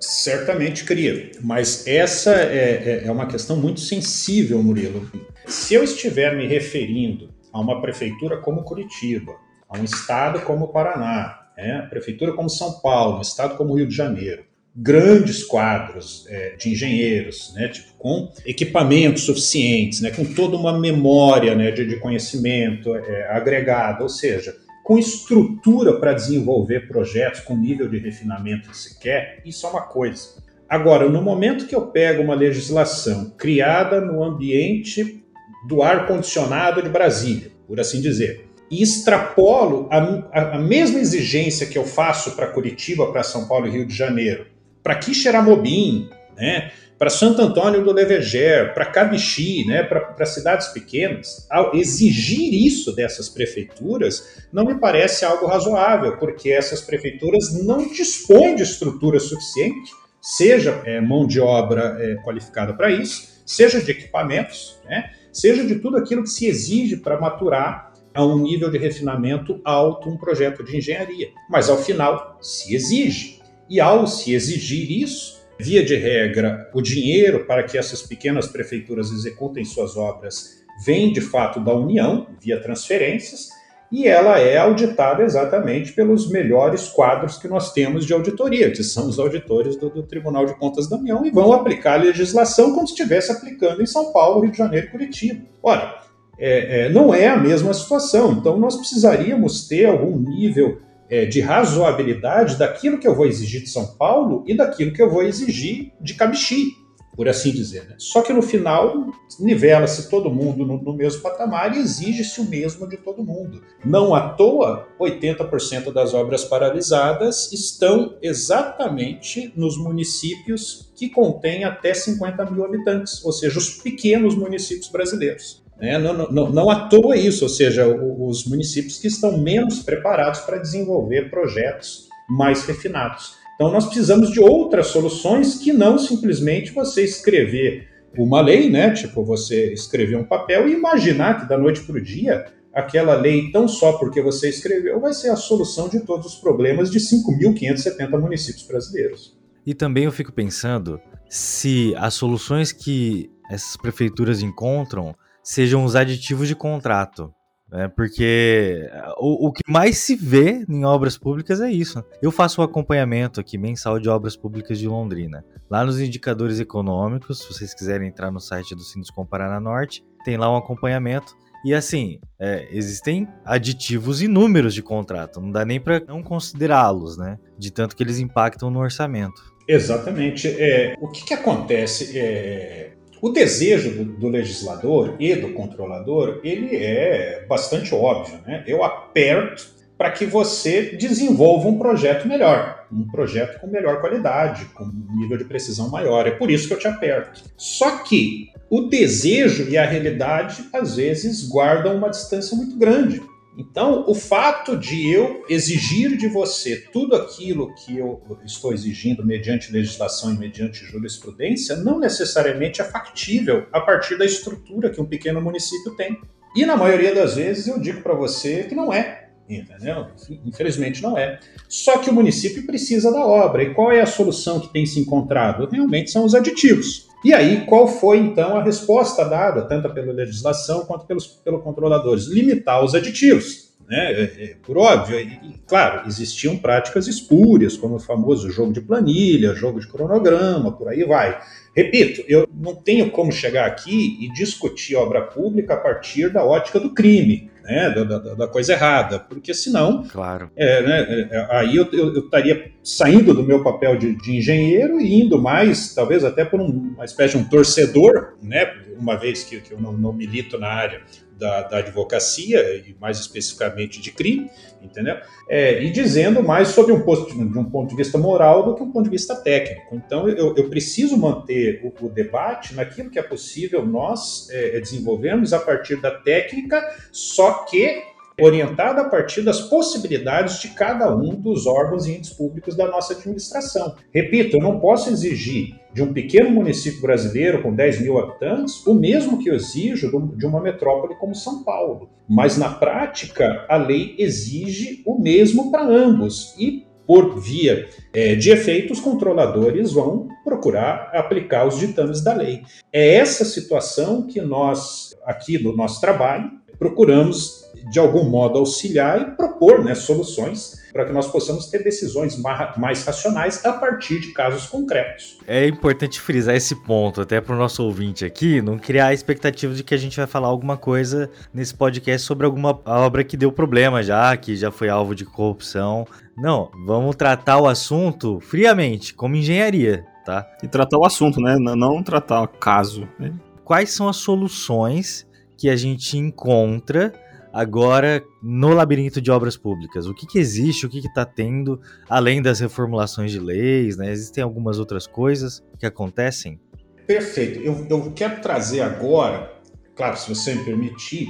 Certamente cria, mas essa é, é, é uma questão muito sensível, Murilo. Se eu estiver me referindo a uma prefeitura como Curitiba, a um estado como Paraná, né, prefeitura como São Paulo, um estado como Rio de Janeiro, grandes quadros é, de engenheiros, né, tipo, com equipamentos suficientes, né, com toda uma memória né, de, de conhecimento é, agregada, ou seja, com estrutura para desenvolver projetos com nível de refinamento que se quer, isso é uma coisa. Agora, no momento que eu pego uma legislação criada no ambiente do ar-condicionado de Brasília, por assim dizer, e extrapolo a, a, mesma exigência que eu faço para Curitiba, para São Paulo e Rio de Janeiro, para Quixeramobim, né, para Santo Antônio do Leveger, para Cabixi, né, para cidades pequenas, ao exigir isso dessas prefeituras não me parece algo razoável, porque essas prefeituras não dispõem de estrutura suficiente seja é, mão de obra é, qualificada para isso, seja de equipamentos, né, seja de tudo aquilo que se exige para maturar a um nível de refinamento alto um projeto de engenharia. Mas ao final se exige. E ao se exigir isso, via de regra, o dinheiro para que essas pequenas prefeituras executem suas obras vem de fato da União, via transferências, e ela é auditada exatamente pelos melhores quadros que nós temos de auditoria, que são os auditores do, do Tribunal de Contas da União, e vão aplicar a legislação como se estivesse aplicando em São Paulo, Rio de Janeiro e Curitiba. Ora, é, é, não é a mesma situação, então nós precisaríamos ter algum nível é, de razoabilidade daquilo que eu vou exigir de São Paulo e daquilo que eu vou exigir de Camixi por assim dizer. Né? Só que no final nivela-se todo mundo no, no, mesmo patamar e exige-se o mesmo de todo mundo. Não à toa, 80% das obras paralisadas estão exatamente nos municípios que contêm até 50 mil habitantes, ou seja, os pequenos municípios brasileiros. Né? Não, não, não à toa isso, ou seja, os municípios que estão menos preparados para desenvolver projetos mais refinados. Então, nós precisamos de outras soluções que não simplesmente você escrever uma lei, né? Tipo, você escrever um papel e imaginar que da noite para o dia aquela lei, tão só porque você escreveu, vai ser a solução de todos os problemas de 5.570 municípios brasileiros. E também eu fico pensando se as soluções que essas prefeituras encontram sejam os aditivos de contrato. É, porque o, o, que mais se vê em obras públicas é isso. Eu faço o um acompanhamento aqui mensal de obras públicas de Londrina. Lá nos indicadores econômicos, se vocês quiserem entrar no site do Sinduscom Paraná Norte, tem lá um acompanhamento. E assim, é, existem aditivos e números de contrato, não dá nem para não considerá-los, né? De tanto que eles impactam no orçamento. Exatamente. É, o que, que acontece? É, o desejo do, do, legislador e do controlador, ele é bastante óbvio, né? Eu aperto para que você desenvolva um projeto melhor, um projeto com melhor qualidade, com um nível de precisão maior. É por isso que eu te aperto. Só que o desejo e a realidade às vezes guardam uma distância muito grande. Então, o fato de eu exigir de você tudo aquilo que eu estou exigindo mediante legislação e mediante jurisprudência não necessariamente é factível a partir da estrutura que um pequeno município tem. E na maioria das vezes eu digo para você que não é. Entendeu? Infelizmente não é. Só que o município precisa da obra. E qual é a solução que tem se encontrado? Realmente são os aditivos. E aí, qual foi então a resposta dada, tanto pela legislação quanto pelos pelo controladores? Limitar os aditivos. Né? É, é, por óbvio, e, claro, existiam práticas espúrias, como o famoso jogo de planilha, jogo de cronograma, por aí vai. Repito, eu não tenho como chegar aqui e discutir obra pública a partir da ótica do crime né, da, da, da, coisa errada, porque senão, claro. é, né, é, é aí eu, eu, eu, estaria saindo do meu papel de, de, engenheiro e indo mais, talvez até por um, uma espécie de um torcedor, né, uma vez que, que eu não, não milito na área da, da, advocacia, e mais especificamente de crime, entendeu? É, e dizendo mais sobre um ponto, de, de, um ponto de vista moral do que um ponto de vista técnico. Então, eu, eu preciso manter o, o, debate naquilo que é possível nós é, desenvolvermos a partir da técnica, só que orientada a partir das possibilidades de cada um dos órgãos e entes públicos da nossa administração. Repito, eu não posso exigir de um pequeno município brasileiro com 10 mil habitantes o mesmo que eu exijo de uma metrópole como São Paulo. Mas na prática, a lei exige o mesmo para ambos. E por via é, de efeito, os controladores vão procurar aplicar os ditames da lei. É essa situação que nós, aqui no nosso trabalho, procuramos de algum modo auxiliar e propor né, soluções para que nós possamos ter decisões mais racionais a partir de casos concretos. É importante frisar esse ponto, até para o nosso ouvinte aqui, não criar a expectativa de que a gente vai falar alguma coisa nesse podcast sobre alguma obra que deu problema já, que já foi alvo de corrupção. Não, vamos tratar o assunto friamente, como engenharia, tá? E tratar o assunto, né? Não tratar o caso. Né? Quais são as soluções que a gente encontra agora no labirinto de obras públicas? O que, que existe, o que está tendo, além das reformulações de leis, né? Existem algumas outras coisas que acontecem? Perfeito. Eu, eu quero trazer agora, claro, se você me permitir,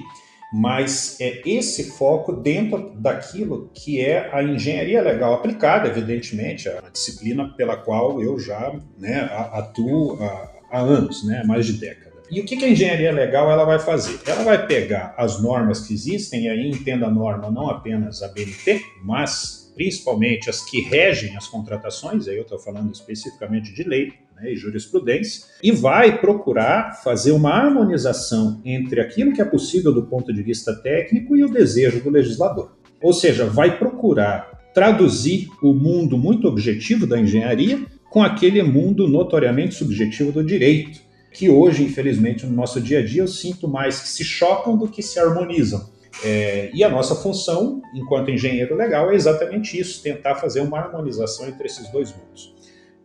mas é esse foco dentro daquilo que é a engenharia legal aplicada, evidentemente, a disciplina pela qual eu já né, atuo há, há anos, né, mais de década. E o que a engenharia legal ela vai fazer? Ela vai pegar as normas que existem, e aí entenda a norma não apenas a BNT, mas principalmente as que regem as contratações, aí eu estou falando especificamente de lei, né, e jurisprudência, e vai procurar fazer uma harmonização entre aquilo que é possível do ponto de vista técnico e o desejo do legislador. Ou seja, vai procurar traduzir o mundo muito objetivo da engenharia com aquele mundo notoriamente subjetivo do direito, que hoje, infelizmente, no nosso dia a dia eu sinto mais que se chocam do que se harmonizam. É, e a nossa função, enquanto engenheiro legal, é exatamente isso: tentar fazer uma harmonização entre esses dois mundos.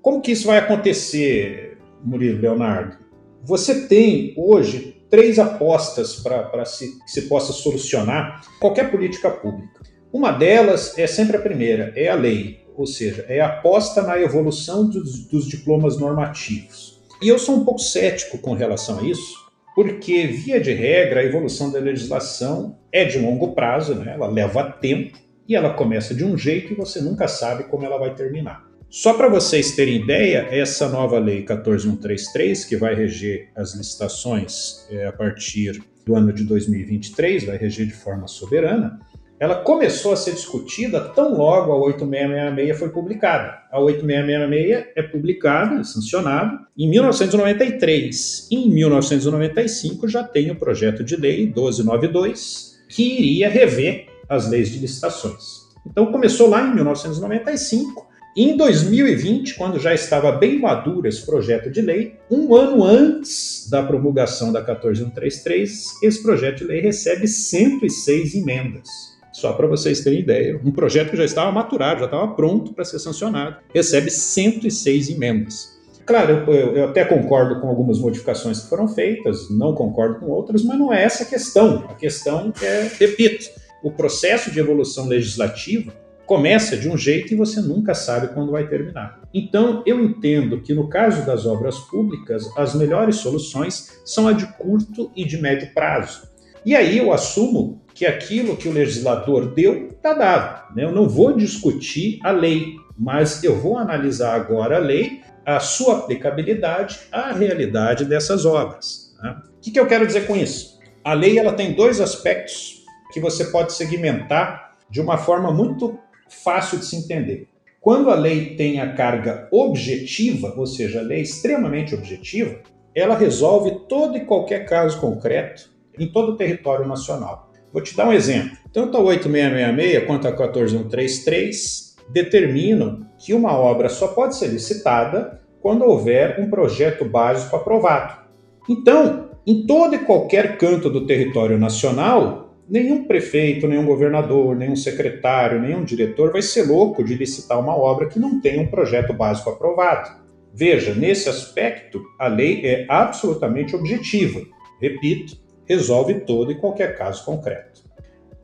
Como que isso vai acontecer, Murilo Leonardo? Você tem hoje três apostas para que se possa solucionar qualquer política pública. Uma delas é sempre a primeira, é a lei, ou seja, é a aposta na evolução dos, dos diplomas normativos. E eu sou um pouco cético com relação a isso, porque, via de regra, a evolução da legislação é de longo prazo, né? ela leva tempo e ela começa de um jeito e você nunca sabe como ela vai terminar. Só para vocês terem ideia, essa nova lei 14133, que vai reger as licitações é, a partir do ano de 2023, vai reger de forma soberana, ela começou a ser discutida tão logo a 8666 foi publicada. A 8666 é publicada, é sancionada, em 1993. Em 1995 já tem o projeto de lei 1292, que iria rever as leis de licitações. Então começou lá em 1995 em 2020, quando já estava bem maduro esse projeto de lei, um ano antes da promulgação da 14133, esse projeto de lei recebe 106 emendas. Só para vocês terem ideia, um projeto que já estava maturado, já estava pronto para ser sancionado, recebe 106 emendas. Claro, eu, eu, até concordo com algumas modificações que foram feitas, não concordo com outras, mas não é essa a questão. A questão é, repito, o processo de evolução legislativa começa de um jeito e você nunca sabe quando vai terminar. Então, eu entendo que no caso das obras públicas, as melhores soluções são a de curto e de médio prazo. E aí eu assumo que aquilo que o legislador deu está dado. Né? Eu não vou discutir a lei, mas eu vou analisar agora a lei, a sua aplicabilidade à realidade dessas obras. Né? O que, que eu quero dizer com isso? A lei ela tem dois aspectos que você pode segmentar de uma forma muito fácil de se entender. Quando a lei tem a carga objetiva, ou seja, a lei é extremamente objetiva, ela resolve todo e qualquer caso concreto em todo o território nacional. Vou te dar um exemplo. Tanto a 8666 quanto a 14133 determinam que uma obra só pode ser licitada quando houver um projeto básico aprovado. Então, em todo e qualquer canto do território nacional, nenhum prefeito, nenhum governador, nenhum secretário, nenhum diretor vai ser louco de licitar uma obra que não tem um projeto básico aprovado. Veja, nesse aspecto, a lei é absolutamente objetiva. Repito, resolve todo e qualquer caso concreto.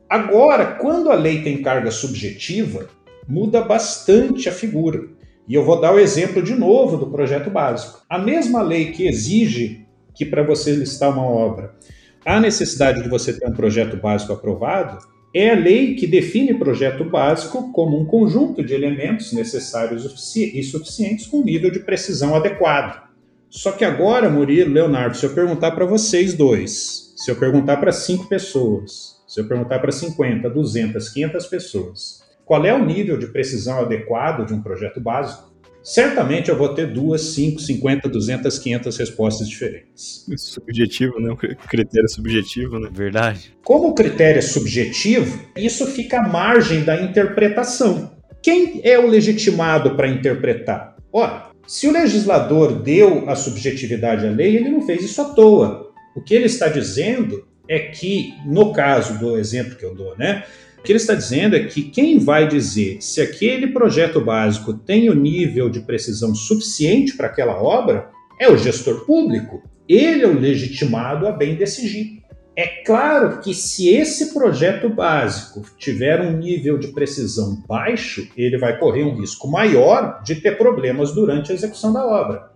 Agora, quando a lei tem carga subjetiva, muda bastante a figura. E eu vou dar o exemplo de novo do projeto básico. A mesma lei que exige que para você listar uma obra a necessidade de você ter um projeto básico aprovado é a lei que define projeto básico como um conjunto de elementos necessários e suficientes com nível de precisão adequado. Só que agora, Murilo, Leonardo, se eu perguntar para vocês dois, se eu perguntar para cinco pessoas, se eu perguntar para 50, 200, 500 pessoas, qual é o nível de precisão adequado de um projeto básico? certamente eu vou ter duas, cinco, cinquenta, duzentas, quinhentas respostas diferentes. Subjetivo, né? O critério é subjetivo, né? Verdade. Como o critério é subjetivo, isso fica à margem da interpretação. Quem é o legitimado para interpretar? Ora, se o legislador deu a subjetividade à lei, ele não fez isso à toa. O que ele está dizendo é que, no caso do exemplo que eu dou, né? O que ele está dizendo é que quem vai dizer se aquele projeto básico tem o nível de precisão suficiente para aquela obra é o gestor público. Ele é o legitimado a bem decidir. É claro que se esse projeto básico tiver um nível de precisão baixo, ele vai correr um risco maior de ter problemas durante a execução da obra.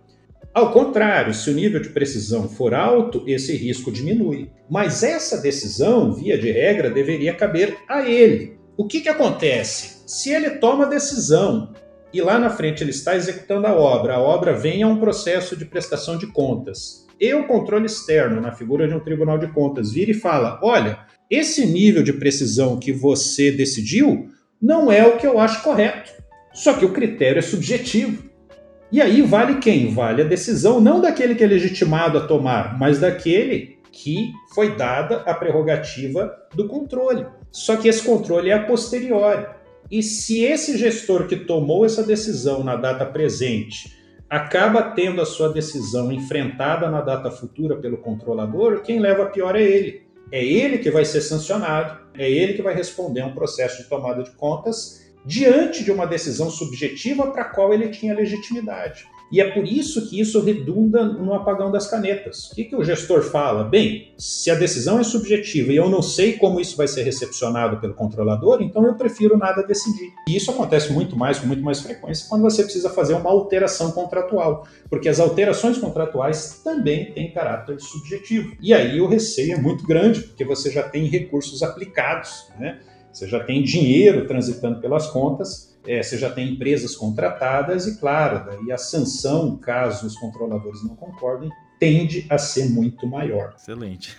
Ao contrário, se o nível de precisão for alto, esse risco diminui. Mas essa decisão, via de regra, deveria caber a ele. O que, que acontece? Se ele toma a decisão e lá na frente ele está executando a obra, a obra vem a um processo de prestação de contas. E o controle externo, na figura de um tribunal de contas, vira e fala: olha, esse nível de precisão que você decidiu não é o que eu acho correto. Só que o critério é subjetivo. E aí vale quem? Vale a decisão não daquele que é legitimado a tomar, mas daquele que foi dada a prerrogativa do controle. Só que esse controle é a posteriori. E se esse gestor que tomou essa decisão na data presente acaba tendo a sua decisão enfrentada na data futura pelo controlador, quem leva a pior é ele. É ele que vai ser sancionado, é ele que vai responder a um processo de tomada de contas diante de uma decisão subjetiva para a qual ele tinha legitimidade. E é por isso que isso redunda no apagão das canetas. O que, que o gestor fala? Bem, se a decisão é subjetiva e eu não sei como isso vai ser recepcionado pelo controlador, então eu prefiro nada decidir. E isso acontece muito mais, com muito mais frequência, quando você precisa fazer uma alteração contratual, porque as alterações contratuais também têm caráter subjetivo. E aí o receio é muito grande, porque você já tem recursos aplicados, né? Você já tem dinheiro transitando pelas contas, é, você já tem empresas contratadas e, claro, daí a sanção, caso os controladores não concordem, tende a ser muito maior. Excelente.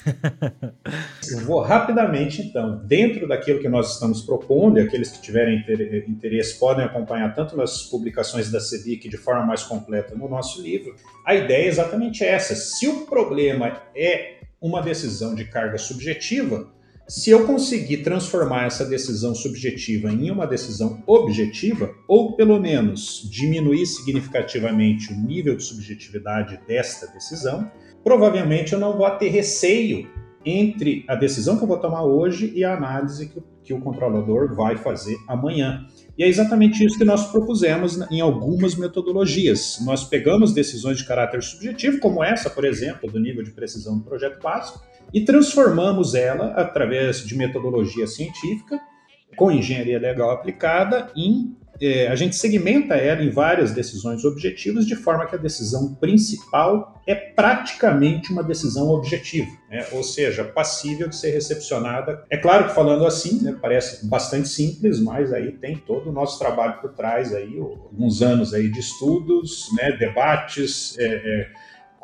Eu vou rapidamente, então, dentro daquilo que nós estamos propondo, e aqueles que tiverem interesse podem acompanhar tanto nas publicações da CEBIC de forma mais completa no nosso livro, a ideia é exatamente essa. Se o problema é uma decisão de carga subjetiva, se eu conseguir transformar essa decisão subjetiva em uma decisão objetiva, ou pelo menos diminuir significativamente o nível de subjetividade desta decisão, provavelmente eu não vou ter receio entre a decisão que eu vou tomar hoje e a análise que, que o controlador vai fazer amanhã. E é exatamente isso que nós propusemos em algumas metodologias. Nós pegamos decisões de caráter subjetivo, como essa, por exemplo, do nível de precisão do projeto básico, e transformamos ela, através de metodologia científica, com engenharia legal aplicada, em é, a gente segmenta ela em várias decisões objetivas, de forma que a decisão principal é praticamente uma decisão objetiva, né? ou seja, passível de ser recepcionada. É claro que falando assim, né, parece bastante simples, mas aí tem todo o nosso trabalho por trás, aí, alguns anos aí de estudos, né, debates, é, é,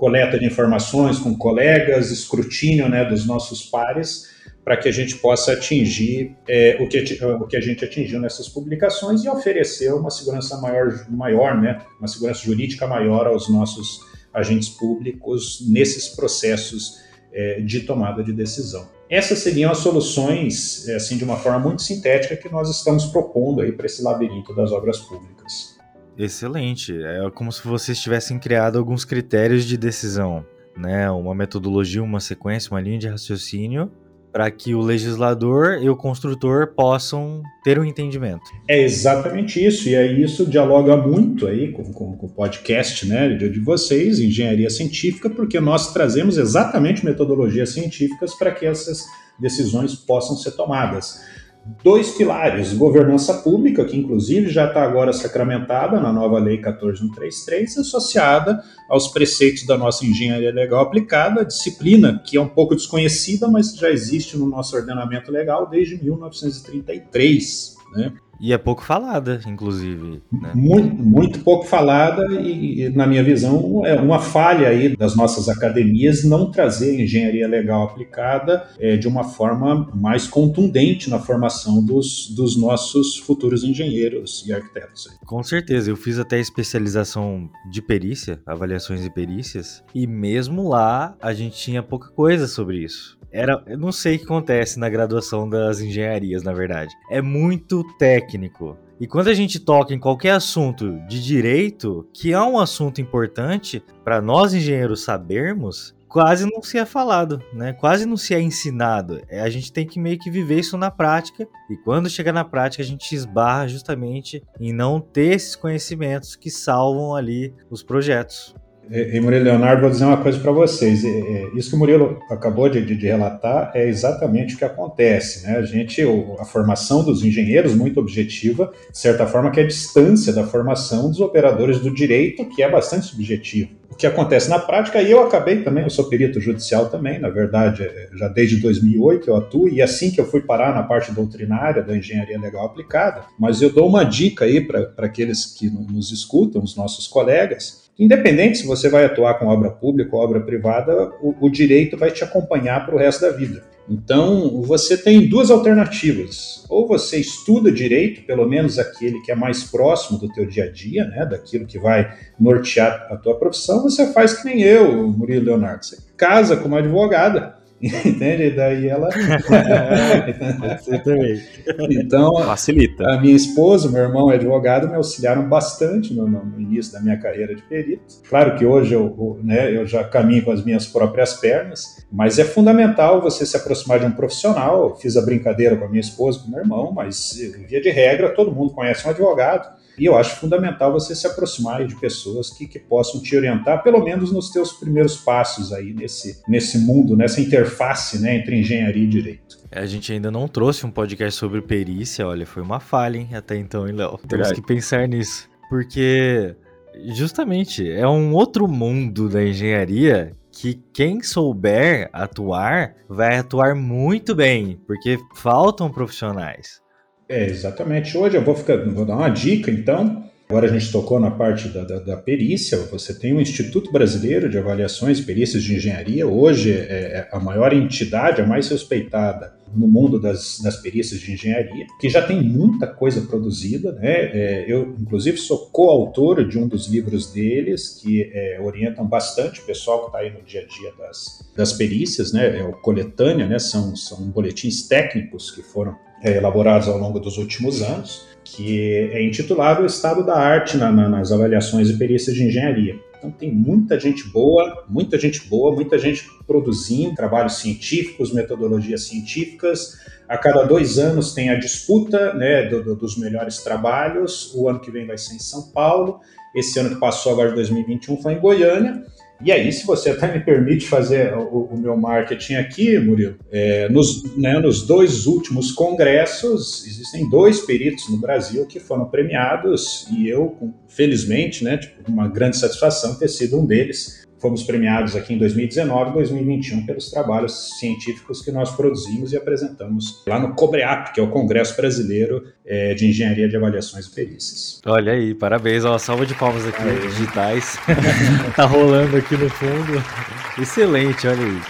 coleta de informações com colegas, escrutínio né, dos nossos pares, para que a gente possa atingir é, o, que, o que a gente atingiu nessas publicações e oferecer uma segurança maior, maior né, uma segurança jurídica maior aos nossos agentes públicos nesses processos é, de tomada de decisão. Essas seriam as soluções, é, assim, de uma forma muito sintética que nós estamos propondo aí para esse labirinto das obras públicas. Excelente. É como se vocês tivessem criado alguns critérios de decisão, né? Uma metodologia, uma sequência, uma linha de raciocínio para que o legislador e o construtor possam ter um entendimento. É exatamente isso, e aí isso dialoga muito aí com, com, com o podcast né, de, de vocês, Engenharia Científica, porque nós trazemos exatamente metodologias científicas para que essas decisões possam ser tomadas dois pilares: governança pública, que inclusive já está agora sacramentada na nova Lei 14133, associada aos preceitos da nossa engenharia legal aplicada, disciplina que é um pouco desconhecida, mas já existe no nosso ordenamento legal desde 1933. Né? E é pouco falada, inclusive. Né? Muito, muito pouco falada e, na minha visão, é uma falha aí das nossas academias não trazer engenharia legal aplicada é, de uma forma mais contundente na formação dos, dos nossos futuros engenheiros e arquitetos. Com certeza, eu fiz até especialização de perícia, avaliações de perícias, e mesmo lá a gente tinha pouca coisa sobre isso. Era, eu não sei o que acontece na graduação das engenharias, na verdade. É muito técnico. E quando a gente toca em qualquer assunto de direito, que é um assunto importante para nós engenheiros sabermos, quase não se é falado, né? Quase não se é ensinado. É, a gente tem que meio que viver isso na prática. E quando chega na prática, a gente esbarra justamente em não ter esses conhecimentos que salvam ali os projetos. E, Murilo Leonardo, vou dizer uma coisa para vocês. Isso que o Murilo acabou de, de, relatar é exatamente o que acontece. Né? A gente, a formação dos engenheiros, muito objetiva, de certa forma, que é a distância da formação dos operadores do direito, que é bastante subjetivo. o que acontece na prática, e eu acabei também, eu sou perito judicial também, na verdade, é, já desde 2008 eu atuo, e assim que eu fui parar na parte doutrinária da engenharia legal aplicada, mas eu dou uma dica aí para aqueles que nos escutam, os nossos colegas, Independente se você vai atuar com obra pública ou obra privada, o, o direito vai te acompanhar para o resto da vida. Então, você tem duas alternativas. Ou você estuda direito, pelo menos aquele que é mais próximo do teu dia a dia, né, daquilo que vai nortear a tua profissão, você faz que nem eu, Murilo Leonardo. Você casa com uma advogada Entende? Daí ela. Você também. Então, facilita. A minha esposa, meu irmão é advogado, me auxiliaram bastante no, no, início da minha carreira de perito. Claro que hoje eu, né, eu já caminho com as minhas próprias pernas, mas é fundamental você se aproximar de um profissional. Eu fiz a brincadeira com a minha esposa, com o meu irmão, mas via de regra, todo mundo conhece um advogado. E eu acho fundamental você se aproximar de pessoas que, que possam te orientar, pelo menos nos teus primeiros passos aí nesse, nesse mundo, nessa interface né, entre engenharia e direito. A gente ainda não trouxe um podcast sobre perícia, olha, foi uma falha, hein, até então, hein, Léo? Temos que pensar nisso. Porque, justamente, é um outro mundo da engenharia que quem souber atuar vai atuar muito bem, porque faltam profissionais. É, exatamente. Hoje eu vou, ficar, vou dar uma dica, então. Agora a gente tocou na parte da, da, da, perícia. Você tem o Instituto Brasileiro de Avaliações e Perícias de Engenharia. Hoje é, é a maior entidade, a mais respeitada no mundo das, das perícias de engenharia, que já tem muita coisa produzida. Né? É, eu, inclusive, sou coautor de um dos livros deles, que é, orientam bastante o pessoal que está aí no dia a dia das, das perícias. Né? É o Coletânea, né? são, são boletins técnicos que foram é, elaborados ao longo dos últimos anos, que é intitulado O Estado da Arte na, na, nas Avaliações e Perícias de Engenharia. Então tem muita gente boa, muita gente boa, muita gente produzindo trabalhos científicos, metodologias científicas. A cada dois anos tem a disputa né, do, do, dos melhores trabalhos. O ano que vem vai ser em São Paulo. Esse ano que passou, agora de 2021, foi em Goiânia. E aí, se você até me permite fazer o, o meu marketing aqui, Murilo, é, nos, né, nos dois últimos congressos, existem dois peritos no Brasil que foram premiados e eu, felizmente, né, tipo, uma grande satisfação ter sido um deles fomos premiados aqui em 2019 e 2021 pelos trabalhos científicos que nós produzimos e apresentamos lá no COBREAP, que é o Congresso Brasileiro é, de Engenharia de Avaliações e Perícias. Olha aí, parabéns, uma salva de palmas aqui aí. digitais. tá rolando aqui no fundo. Excelente, olha aí.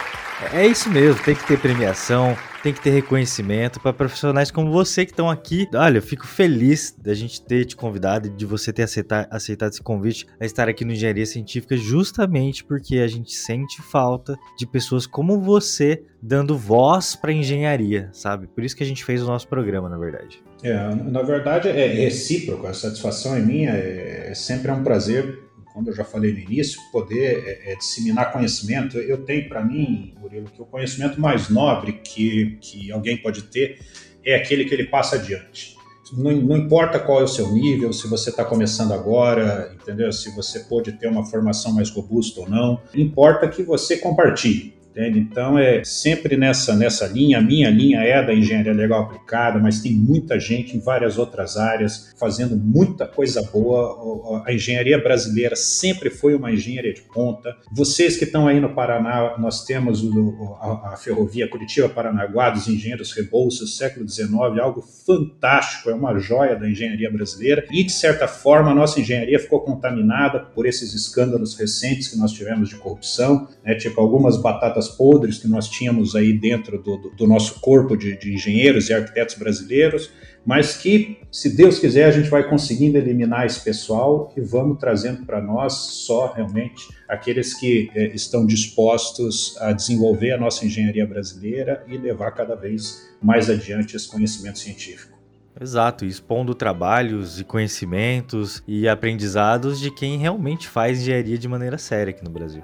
É isso mesmo, tem que ter premiação, tem que ter reconhecimento para profissionais como você que estão aqui. Olha, eu fico feliz da gente ter te convidado e de você ter aceitar, aceitado esse convite a estar aqui no Engenharia Científica, justamente porque a gente sente falta de pessoas como você dando voz para engenharia, sabe? Por isso que a gente fez o nosso programa, na verdade. É, na verdade é recíproco, a satisfação é minha, é, é sempre é um prazer como eu já falei no início, poder é, é, disseminar conhecimento. Eu tenho para mim, Murilo, que o conhecimento mais nobre que, que alguém pode ter é aquele que ele passa adiante. Não, não importa qual é o seu nível, se você está começando agora, entendeu? Se você pode ter uma formação mais robusta ou não, importa que você compartilhe. Entende? Então é sempre nessa, nessa linha. A minha linha é da engenharia legal aplicada, mas tem muita gente em várias outras áreas fazendo muita coisa boa. A engenharia brasileira sempre foi uma engenharia de ponta. Vocês que estão aí no Paraná, nós temos o, a, a, ferrovia Curitiba-Paranaguá dos engenheiros Rebouças, século XIX, algo fantástico, é uma joia da engenharia brasileira. E, de certa forma, a nossa engenharia ficou contaminada por esses escândalos recentes que nós tivemos de corrupção, né? tipo algumas batatas batatas podres que nós tínhamos aí dentro do, do, do nosso corpo de, de, engenheiros e arquitetos brasileiros, mas que, se Deus quiser, a gente vai conseguindo eliminar esse pessoal e vamos trazendo para nós só realmente aqueles que eh, estão dispostos a desenvolver a nossa engenharia brasileira e levar cada vez mais adiante esse conhecimento científico. Exato, expondo trabalhos e conhecimentos e aprendizados de quem realmente faz engenharia de maneira séria aqui no Brasil.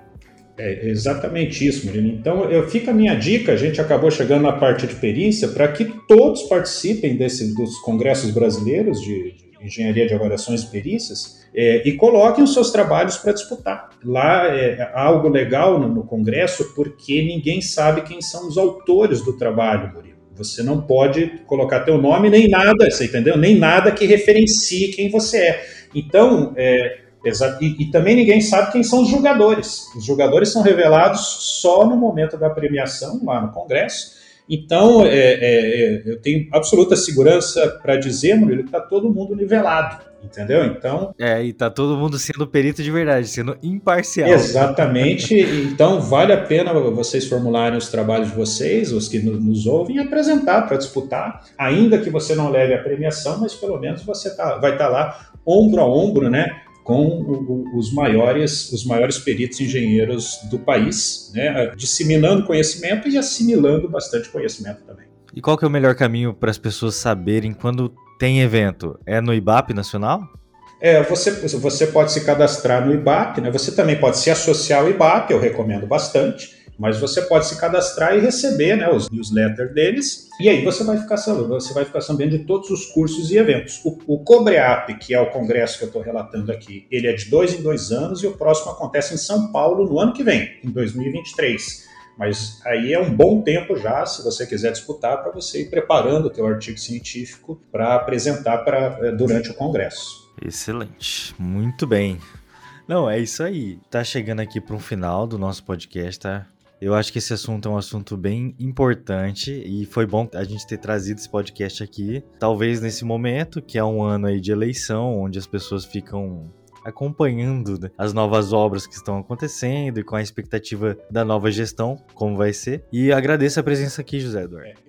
É exatamente isso, Murilo. Então, eu, fica a minha dica, a gente acabou chegando na parte de perícia, para que todos participem desse, dos congressos brasileiros de, de engenharia de avaliações e perícias é, e coloquem os seus trabalhos para disputar. Lá é algo legal no, no, congresso, porque ninguém sabe quem são os autores do trabalho, Murilo. Você não pode colocar teu nome nem nada, você entendeu? Nem nada que referencie quem você é. Então, é, Exato. E, e, também ninguém sabe quem são os julgadores. Os julgadores são revelados só no momento da premiação, lá no Congresso. Então, é, é, é eu tenho absoluta segurança para dizer, Murilo, que está todo mundo nivelado. Entendeu? Então. É, e tá todo mundo sendo perito de verdade, sendo imparcial. Exatamente. então, vale a pena vocês formularem os trabalhos de vocês, os que nos ouvem, e apresentar para disputar, ainda que você não leve a premiação, mas pelo menos você tá, vai estar tá lá ombro a ombro, né? Com os maiores, os maiores peritos engenheiros do país, né, disseminando conhecimento e assimilando bastante conhecimento também. E qual que é o melhor caminho para as pessoas saberem quando tem evento? É no IBAP Nacional? É, você, você pode se cadastrar no IBAP, né? Você também pode se associar ao IBAP, eu recomendo bastante, mas você pode se cadastrar e receber né, os newsletters deles, e aí você vai ficar sabendo, você vai ficar sabendo de todos os cursos e eventos. O, o Cobreap, que é o congresso que eu estou relatando aqui, ele é de dois em dois anos e o próximo acontece em São Paulo no ano que vem, em 2023. Mas aí é um bom tempo já, se você quiser disputar, para você ir preparando o teu artigo científico para apresentar pra, eh, durante o congresso. Excelente, muito bem. Não, é isso aí. Tá chegando aqui para um final do nosso podcast, tá? Eu acho que esse assunto é um assunto bem importante e foi bom a gente ter trazido esse podcast aqui. Talvez nesse momento, que é um ano aí de eleição, onde as pessoas ficam acompanhando né, as novas obras que estão acontecendo e com a expectativa da nova gestão, como vai ser. E agradeço a presença aqui, José Eduardo.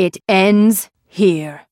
It ends here.